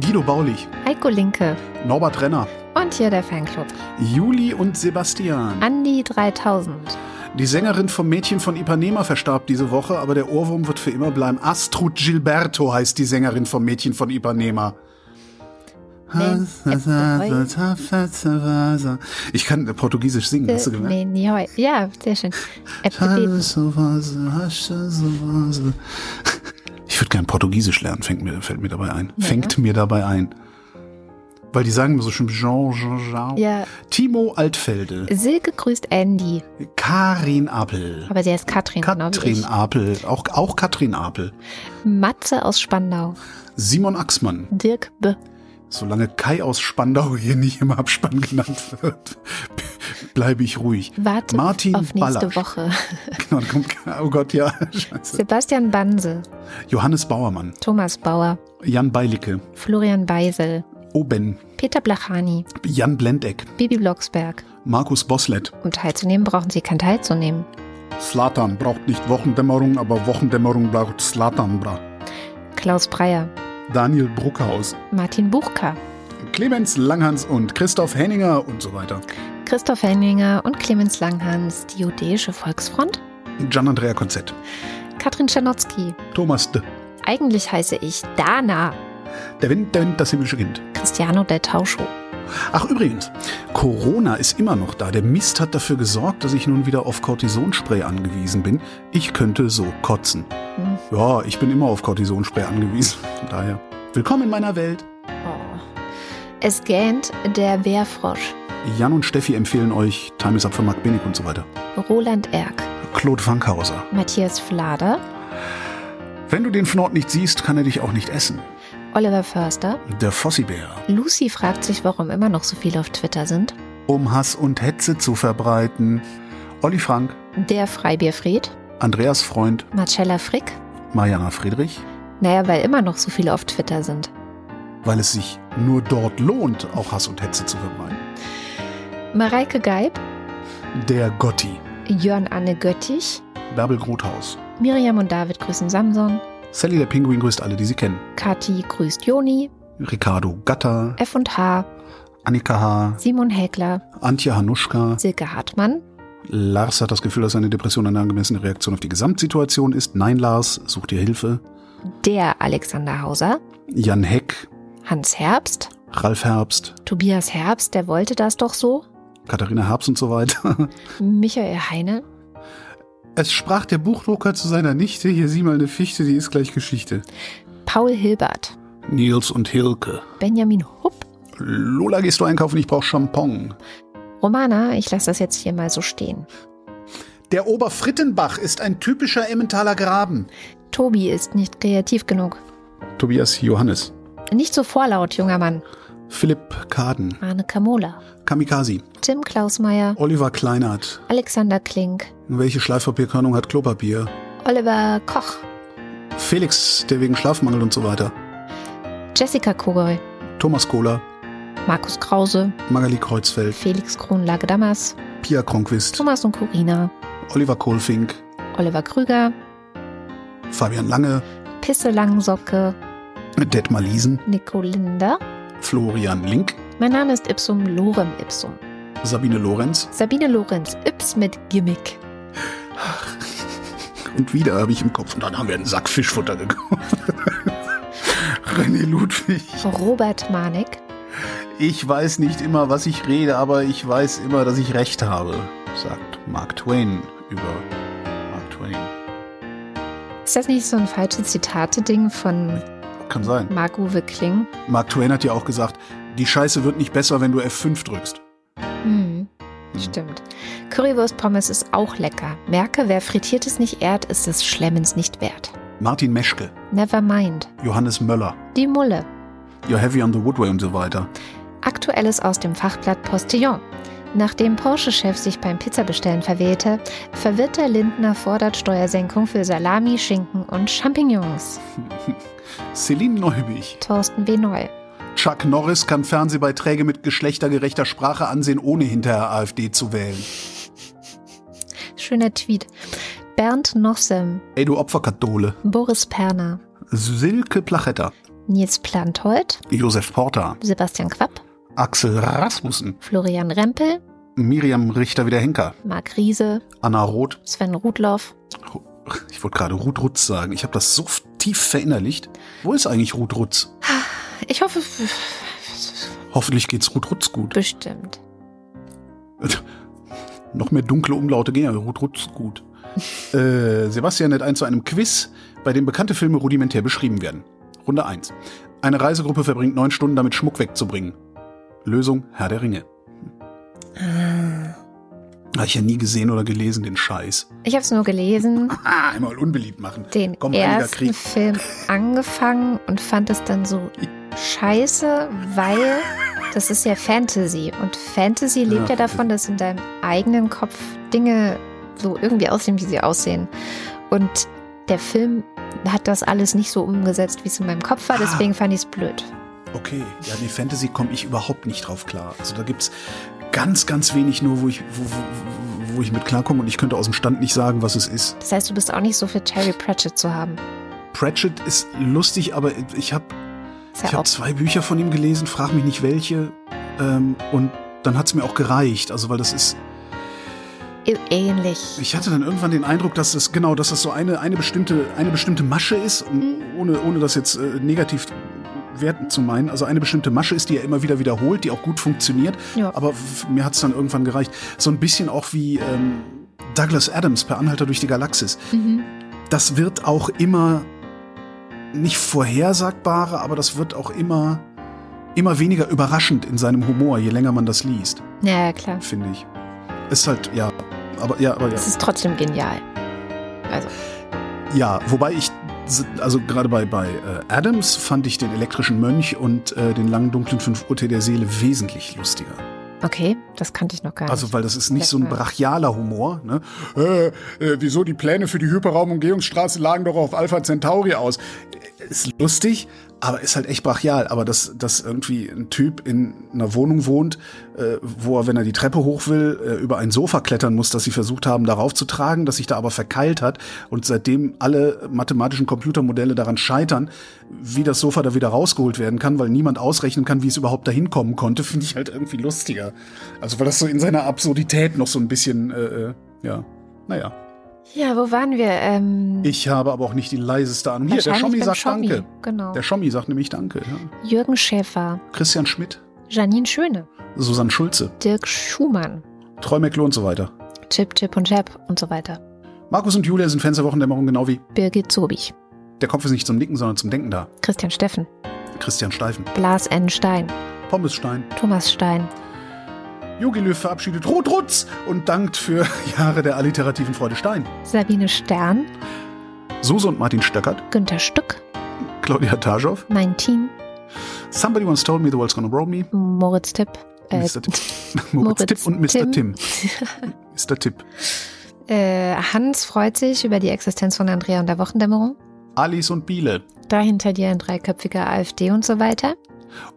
Guido Baulich. Heiko Linke. Norbert Renner. Und hier der Fanclub. Juli und Sebastian. Andi 3000. Die Sängerin vom Mädchen von Ipanema verstarb diese Woche, aber der Ohrwurm wird für immer bleiben. Astrud Gilberto heißt die Sängerin vom Mädchen von Ipanema. Ich kann Portugiesisch singen, hast du gemerkt? Ja, sehr schön. Ich würde gern Portugiesisch lernen, fängt mir, fällt mir dabei ein. Ja. Fängt mir dabei ein. Weil die sagen mir so schön Jean, Jean, Jean. Ja. Timo Altfelde. Silke grüßt Andy. Karin Apel. Aber sie heißt Katrin, Katrin Apel. Auch, auch Katrin Apel. Matze aus Spandau. Simon Axmann. Dirk B. Solange Kai aus Spandau hier nicht im Abspann genannt wird, bleibe ich ruhig. Warte Martin auf nächste Ballasch. Woche. Genau, kommt, oh Gott, ja. Scheiße. Sebastian Banse. Johannes Bauermann. Thomas Bauer. Jan Beilicke. Florian Beisel. Oben. Peter Blachani. Jan Blendeck. Bibi Blocksberg. Markus Boslett. Um teilzunehmen, brauchen Sie kein teilzunehmen. Slatan braucht nicht Wochendämmerung, aber Wochendämmerung braucht Slatan. Bra. Klaus Breyer. Daniel Bruckhaus. Martin Buchka. Clemens Langhans und Christoph Henninger und so weiter. Christoph Henninger und Clemens Langhans, die Judäische Volksfront. Gian-Andrea Konzett. Katrin Czernotzki. Thomas D. Eigentlich heiße ich Dana. Der Wind, der Wind, das himmlische Kind. Cristiano del Tauscho. Ach übrigens, Corona ist immer noch da. Der Mist hat dafür gesorgt, dass ich nun wieder auf Cortisonspray angewiesen bin. Ich könnte so kotzen. Hm. Ja, ich bin immer auf Cortisonspray angewiesen. Von daher, willkommen in meiner Welt. Oh. Es gähnt der Wehrfrosch. Jan und Steffi empfehlen euch Time is Up für Mark Binnig und so weiter. Roland Erck. Claude Fankhauser. Matthias Flader. Wenn du den Fnord nicht siehst, kann er dich auch nicht essen. Oliver Förster. Der Fossibär. Lucy fragt sich, warum immer noch so viele auf Twitter sind. Um Hass und Hetze zu verbreiten. Olli Frank. Der Freibierfried. Andreas Freund. Marcella Frick. Mariana Friedrich. Naja, weil immer noch so viele auf Twitter sind. Weil es sich nur dort lohnt, auch Hass und Hetze zu verbreiten. Mareike Geib. Der Gotti. Jörn Anne Göttich. Bärbel Grothaus. Miriam und David grüßen Samson. Sally der Pinguin grüßt alle, die sie kennen. Kathi grüßt Joni. Ricardo Gatter. F und H. Annika H. Simon Häkler. Antje Hanuschka. Silke Hartmann. Lars hat das Gefühl, dass seine Depression eine angemessene Reaktion auf die Gesamtsituation ist. Nein, Lars, such dir Hilfe. Der Alexander Hauser. Jan Heck. Hans Herbst. Ralf Herbst. Tobias Herbst, der wollte das doch so. Katharina Herbst und so weiter. Michael Heine. Es sprach der Buchdrucker zu seiner Nichte, hier sieh mal eine Fichte, die ist gleich Geschichte. Paul Hilbert. Nils und Hilke. Benjamin Hupp. Lola, gehst du einkaufen? Ich brauch Champon. Romana, ich lasse das jetzt hier mal so stehen. Der Oberfrittenbach ist ein typischer Emmentaler Graben. Tobi ist nicht kreativ genug. Tobias Johannes. Nicht so vorlaut, junger Mann. Philipp Kaden. Arne Kamola. Kamikazi. Tim Klausmeier. Oliver Kleinert. Alexander Klink. Welche Schleifpapierkörnung hat Klopapier? Oliver Koch. Felix, der wegen Schlafmangel und so weiter. Jessica Kogoy. Thomas Kohler. Markus Krause. Magali Kreuzfeld. Felix Kronlage-Dammers. Pia Kronquist. Thomas und Corina. Oliver Kohlfink. Oliver Krüger. Fabian Lange. Pisse Langsocke. Detmar Liesen. Nico Linder. Florian Link. Mein Name ist Ipsum Lorem Ipsum. Sabine Lorenz. Sabine Lorenz, Yps mit Gimmick. Und wieder habe ich im Kopf, und dann haben wir einen Sack Fischfutter gekauft. René Ludwig. Robert Manek. Ich weiß nicht immer, was ich rede, aber ich weiß immer, dass ich recht habe, sagt Mark Twain über Mark Twain. Ist das nicht so ein falsches Zitate-Ding von Kann sein. Marc-Uwe Kling? Mark Twain hat ja auch gesagt, die Scheiße wird nicht besser, wenn du F5 drückst. Hm, stimmt. Currywurst Pommes ist auch lecker. Merke, wer Frittiertes nicht ehrt, ist des Schlemmens nicht wert. Martin Meschke, Never mind. Johannes Möller, Die Mulle. You're Heavy on the Woodway und so weiter. Aktuelles aus dem Fachblatt Postillon. Nachdem Porsche-Chef sich beim Pizzabestellen verwählte, verwirrter Lindner fordert Steuersenkung für Salami, Schinken und Champignons. Celine Neubig. Thorsten W. Neu. Chuck Norris kann Fernsehbeiträge mit geschlechtergerechter Sprache ansehen, ohne hinterher AfD zu wählen. Schöner Tweet. Bernd Nossem. Ey, du Opferkathole. Boris Perner. Silke Plachetta. Nils Plantold. Josef Porter. Sebastian Quapp. Axel Rasmussen. Florian Rempel. Miriam Richter-Wieder-Henker. Marc Riese. Anna Roth. Sven Rudloff. Ich wollte gerade Ruth Rutz sagen. Ich habe das so tief verinnerlicht. Wo ist eigentlich Ruth Rutz? Ich hoffe. Hoffentlich geht's Ruth Rutz gut. Bestimmt. Noch mehr dunkle Umlaute gehen, Ruth Rutz gut. äh, Sebastian lädt ein zu einem Quiz, bei dem bekannte Filme rudimentär beschrieben werden. Runde 1. Eine Reisegruppe verbringt neun Stunden damit, Schmuck wegzubringen. Lösung Herr der Ringe. Ah. Habe ich ja nie gesehen oder gelesen, den Scheiß. Ich habe es nur gelesen. Ah, einmal unbeliebt machen. Den Komm, ersten Film angefangen und fand es dann so scheiße, weil das ist ja Fantasy. Und Fantasy lebt ja, ja davon, dass in deinem eigenen Kopf Dinge so irgendwie aussehen, wie sie aussehen. Und der Film hat das alles nicht so umgesetzt, wie es in meinem Kopf war. Ah. Deswegen fand ich es blöd. Okay, ja, nee, Fantasy komme ich überhaupt nicht drauf klar. Also da gibt es ganz, ganz wenig nur, wo ich, wo, wo, wo ich mit klarkomme und ich könnte aus dem Stand nicht sagen, was es ist. Das heißt, du bist auch nicht so für Terry Pratchett zu haben. Pratchett ist lustig, aber ich habe ich hab zwei Bücher von ihm gelesen, frag mich nicht welche. Ähm, und dann hat es mir auch gereicht. Also, weil das ist ähnlich. Ich hatte dann irgendwann den Eindruck, dass es genau, dass das so eine, eine bestimmte, eine bestimmte Masche ist, mhm. ohne, ohne das jetzt äh, negativ werten zu meinen. Also eine bestimmte Masche ist, die er immer wieder wiederholt, die auch gut funktioniert. Ja. Aber mir hat es dann irgendwann gereicht. So ein bisschen auch wie ähm, Douglas Adams per Anhalter durch die Galaxis. Mhm. Das wird auch immer nicht vorhersagbarer, aber das wird auch immer immer weniger überraschend in seinem Humor, je länger man das liest. Ja, klar. Finde ich. Ist halt, ja, aber ja, aber ja. Es ist trotzdem genial. Also. Ja, wobei ich, also gerade bei, bei äh, Adams fand ich den elektrischen Mönch und äh, den langen dunklen Fünf Urte der Seele wesentlich lustiger. Okay, das kannte ich noch gar also, nicht. Also, weil das ist nicht so ein brachialer Humor. Ne? Äh, äh, wieso die Pläne für die Hyperraumumgehungsstraße lagen doch auf Alpha Centauri aus? Ist lustig, aber ist halt echt brachial. Aber dass, dass irgendwie ein Typ in einer Wohnung wohnt, äh, wo er, wenn er die Treppe hoch will, äh, über ein Sofa klettern muss, das sie versucht haben, darauf zu tragen, das sich da aber verkeilt hat und seitdem alle mathematischen Computermodelle daran scheitern, wie das Sofa da wieder rausgeholt werden kann, weil niemand ausrechnen kann, wie es überhaupt dahin kommen konnte, finde ich halt irgendwie lustiger. Also weil das so in seiner Absurdität noch so ein bisschen, äh, äh ja, naja. Ja, wo waren wir? Ähm, ich habe aber auch nicht die leiseste Ahnung. Hier, der Schommi sagt Schommi. Danke. Genau. Der Schommi sagt nämlich Danke. Ja. Jürgen Schäfer. Christian Schmidt. Janine Schöne. Susanne Schulze. Dirk Schumann. Träumeklo und so weiter. Chip, Chip und Chap und so weiter. Markus und Julia sind Fans der Wochendämmerung genau wie Birgit Sobich. Der Kopf ist nicht zum Nicken, sondern zum Denken da. Christian Steffen. Christian Steifen. Blas N. Stein. Pommes Stein. Thomas Stein. Jogi Löw verabschiedet Rotrutz und dankt für Jahre der alliterativen Freude Stein. Sabine Stern. Suse und Martin Stöckert. Günther Stück. Claudia Taschow. Mein Team. Somebody once told me the world's gonna roll me. Moritz Tipp. Äh, Mr. Tipp. Moritz, Moritz Tipp und Mr. Tim. Tim. Mr. Tipp. Äh, Hans freut sich über die Existenz von Andrea und der Wochendämmerung. Alice und Biele. Dahinter dir ein dreiköpfiger AfD und so weiter.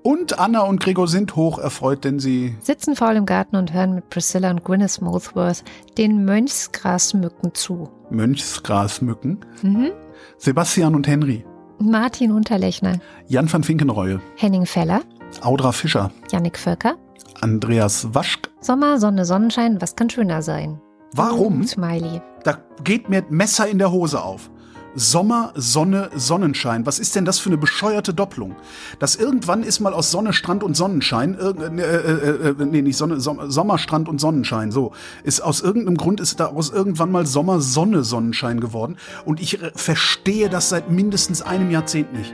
Und Anna und Gregor sind hoch erfreut, denn sie sitzen faul im Garten und hören mit Priscilla und Gwyneth Mothworth den Mönchsgrasmücken zu. Mönchsgrasmücken? Mhm. Sebastian und Henry. Martin Unterlechner. Jan van Finkenreue. Henning Feller. Audra Fischer. Jannik Völker. Andreas Waschk. Sommer, Sonne, Sonnenschein, was kann schöner sein? Warum? Smiley. Da geht mir Messer in der Hose auf. Sommer, Sonne, Sonnenschein. Was ist denn das für eine bescheuerte Doppelung? Dass irgendwann ist mal aus Sonne, Strand und Sonnenschein, äh, äh, äh, äh, nee, nicht Sonne, Som Sommer, Strand und Sonnenschein, so. Ist aus irgendeinem Grund ist daraus irgendwann mal Sommer, Sonne, Sonnenschein geworden. Und ich äh, verstehe das seit mindestens einem Jahrzehnt nicht.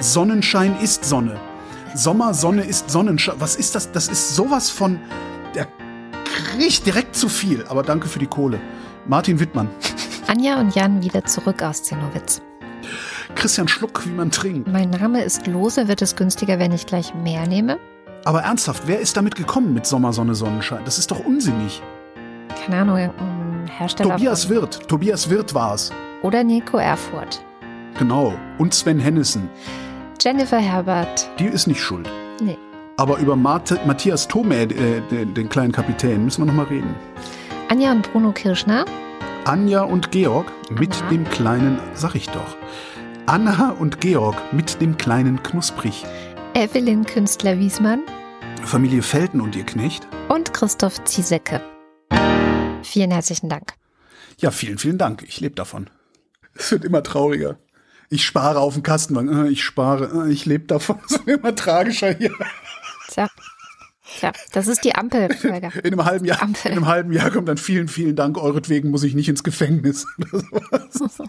Sonnenschein ist Sonne. Sommer, Sonne ist Sonnenschein. Was ist das? Das ist sowas von, der kriegt direkt zu viel. Aber danke für die Kohle. Martin Wittmann. Anja und Jan wieder zurück aus Zinnowitz. Christian Schluck, wie man trinkt. Mein Name ist Lose, wird es günstiger, wenn ich gleich mehr nehme? Aber ernsthaft, wer ist damit gekommen mit Sommer, Sonne, Sonnenschein? Das ist doch unsinnig. Keine Ahnung, Hersteller. Tobias von... Wirth. Tobias Wirth war es. Oder Nico Erfurt. Genau. Und Sven Hennissen. Jennifer Herbert. Die ist nicht schuld. Nee. Aber über Matthias Thome, äh, den, den kleinen Kapitän, müssen wir nochmal reden. Anja und Bruno Kirschner. Anja und Georg mit Anna. dem kleinen, sag ich doch. Anna und Georg mit dem kleinen Knusprig. Evelyn Künstler-Wiesmann Familie Felten und ihr Knecht. und Christoph Ziesecke. Vielen herzlichen Dank. Ja, vielen, vielen Dank. Ich lebe davon. Es wird immer trauriger. Ich spare auf dem Kastenwagen. Äh, Ich spare. äh, Ich lebe davon. Es wird immer tragischer hier. Tja. Tja, das ist die Ampel, Holger. In einem halben Jahr, in Ampel. einem halben Jahr kommt dann vielen, vielen Dank. Euretwegen muss ich nicht ins Gefängnis. Oder sowas.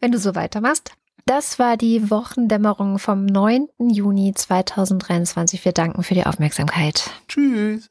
Wenn du so weitermachst. Das war die Wochendämmerung vom 9. Juni 2023. Wir danken für die Aufmerksamkeit. Tschüss.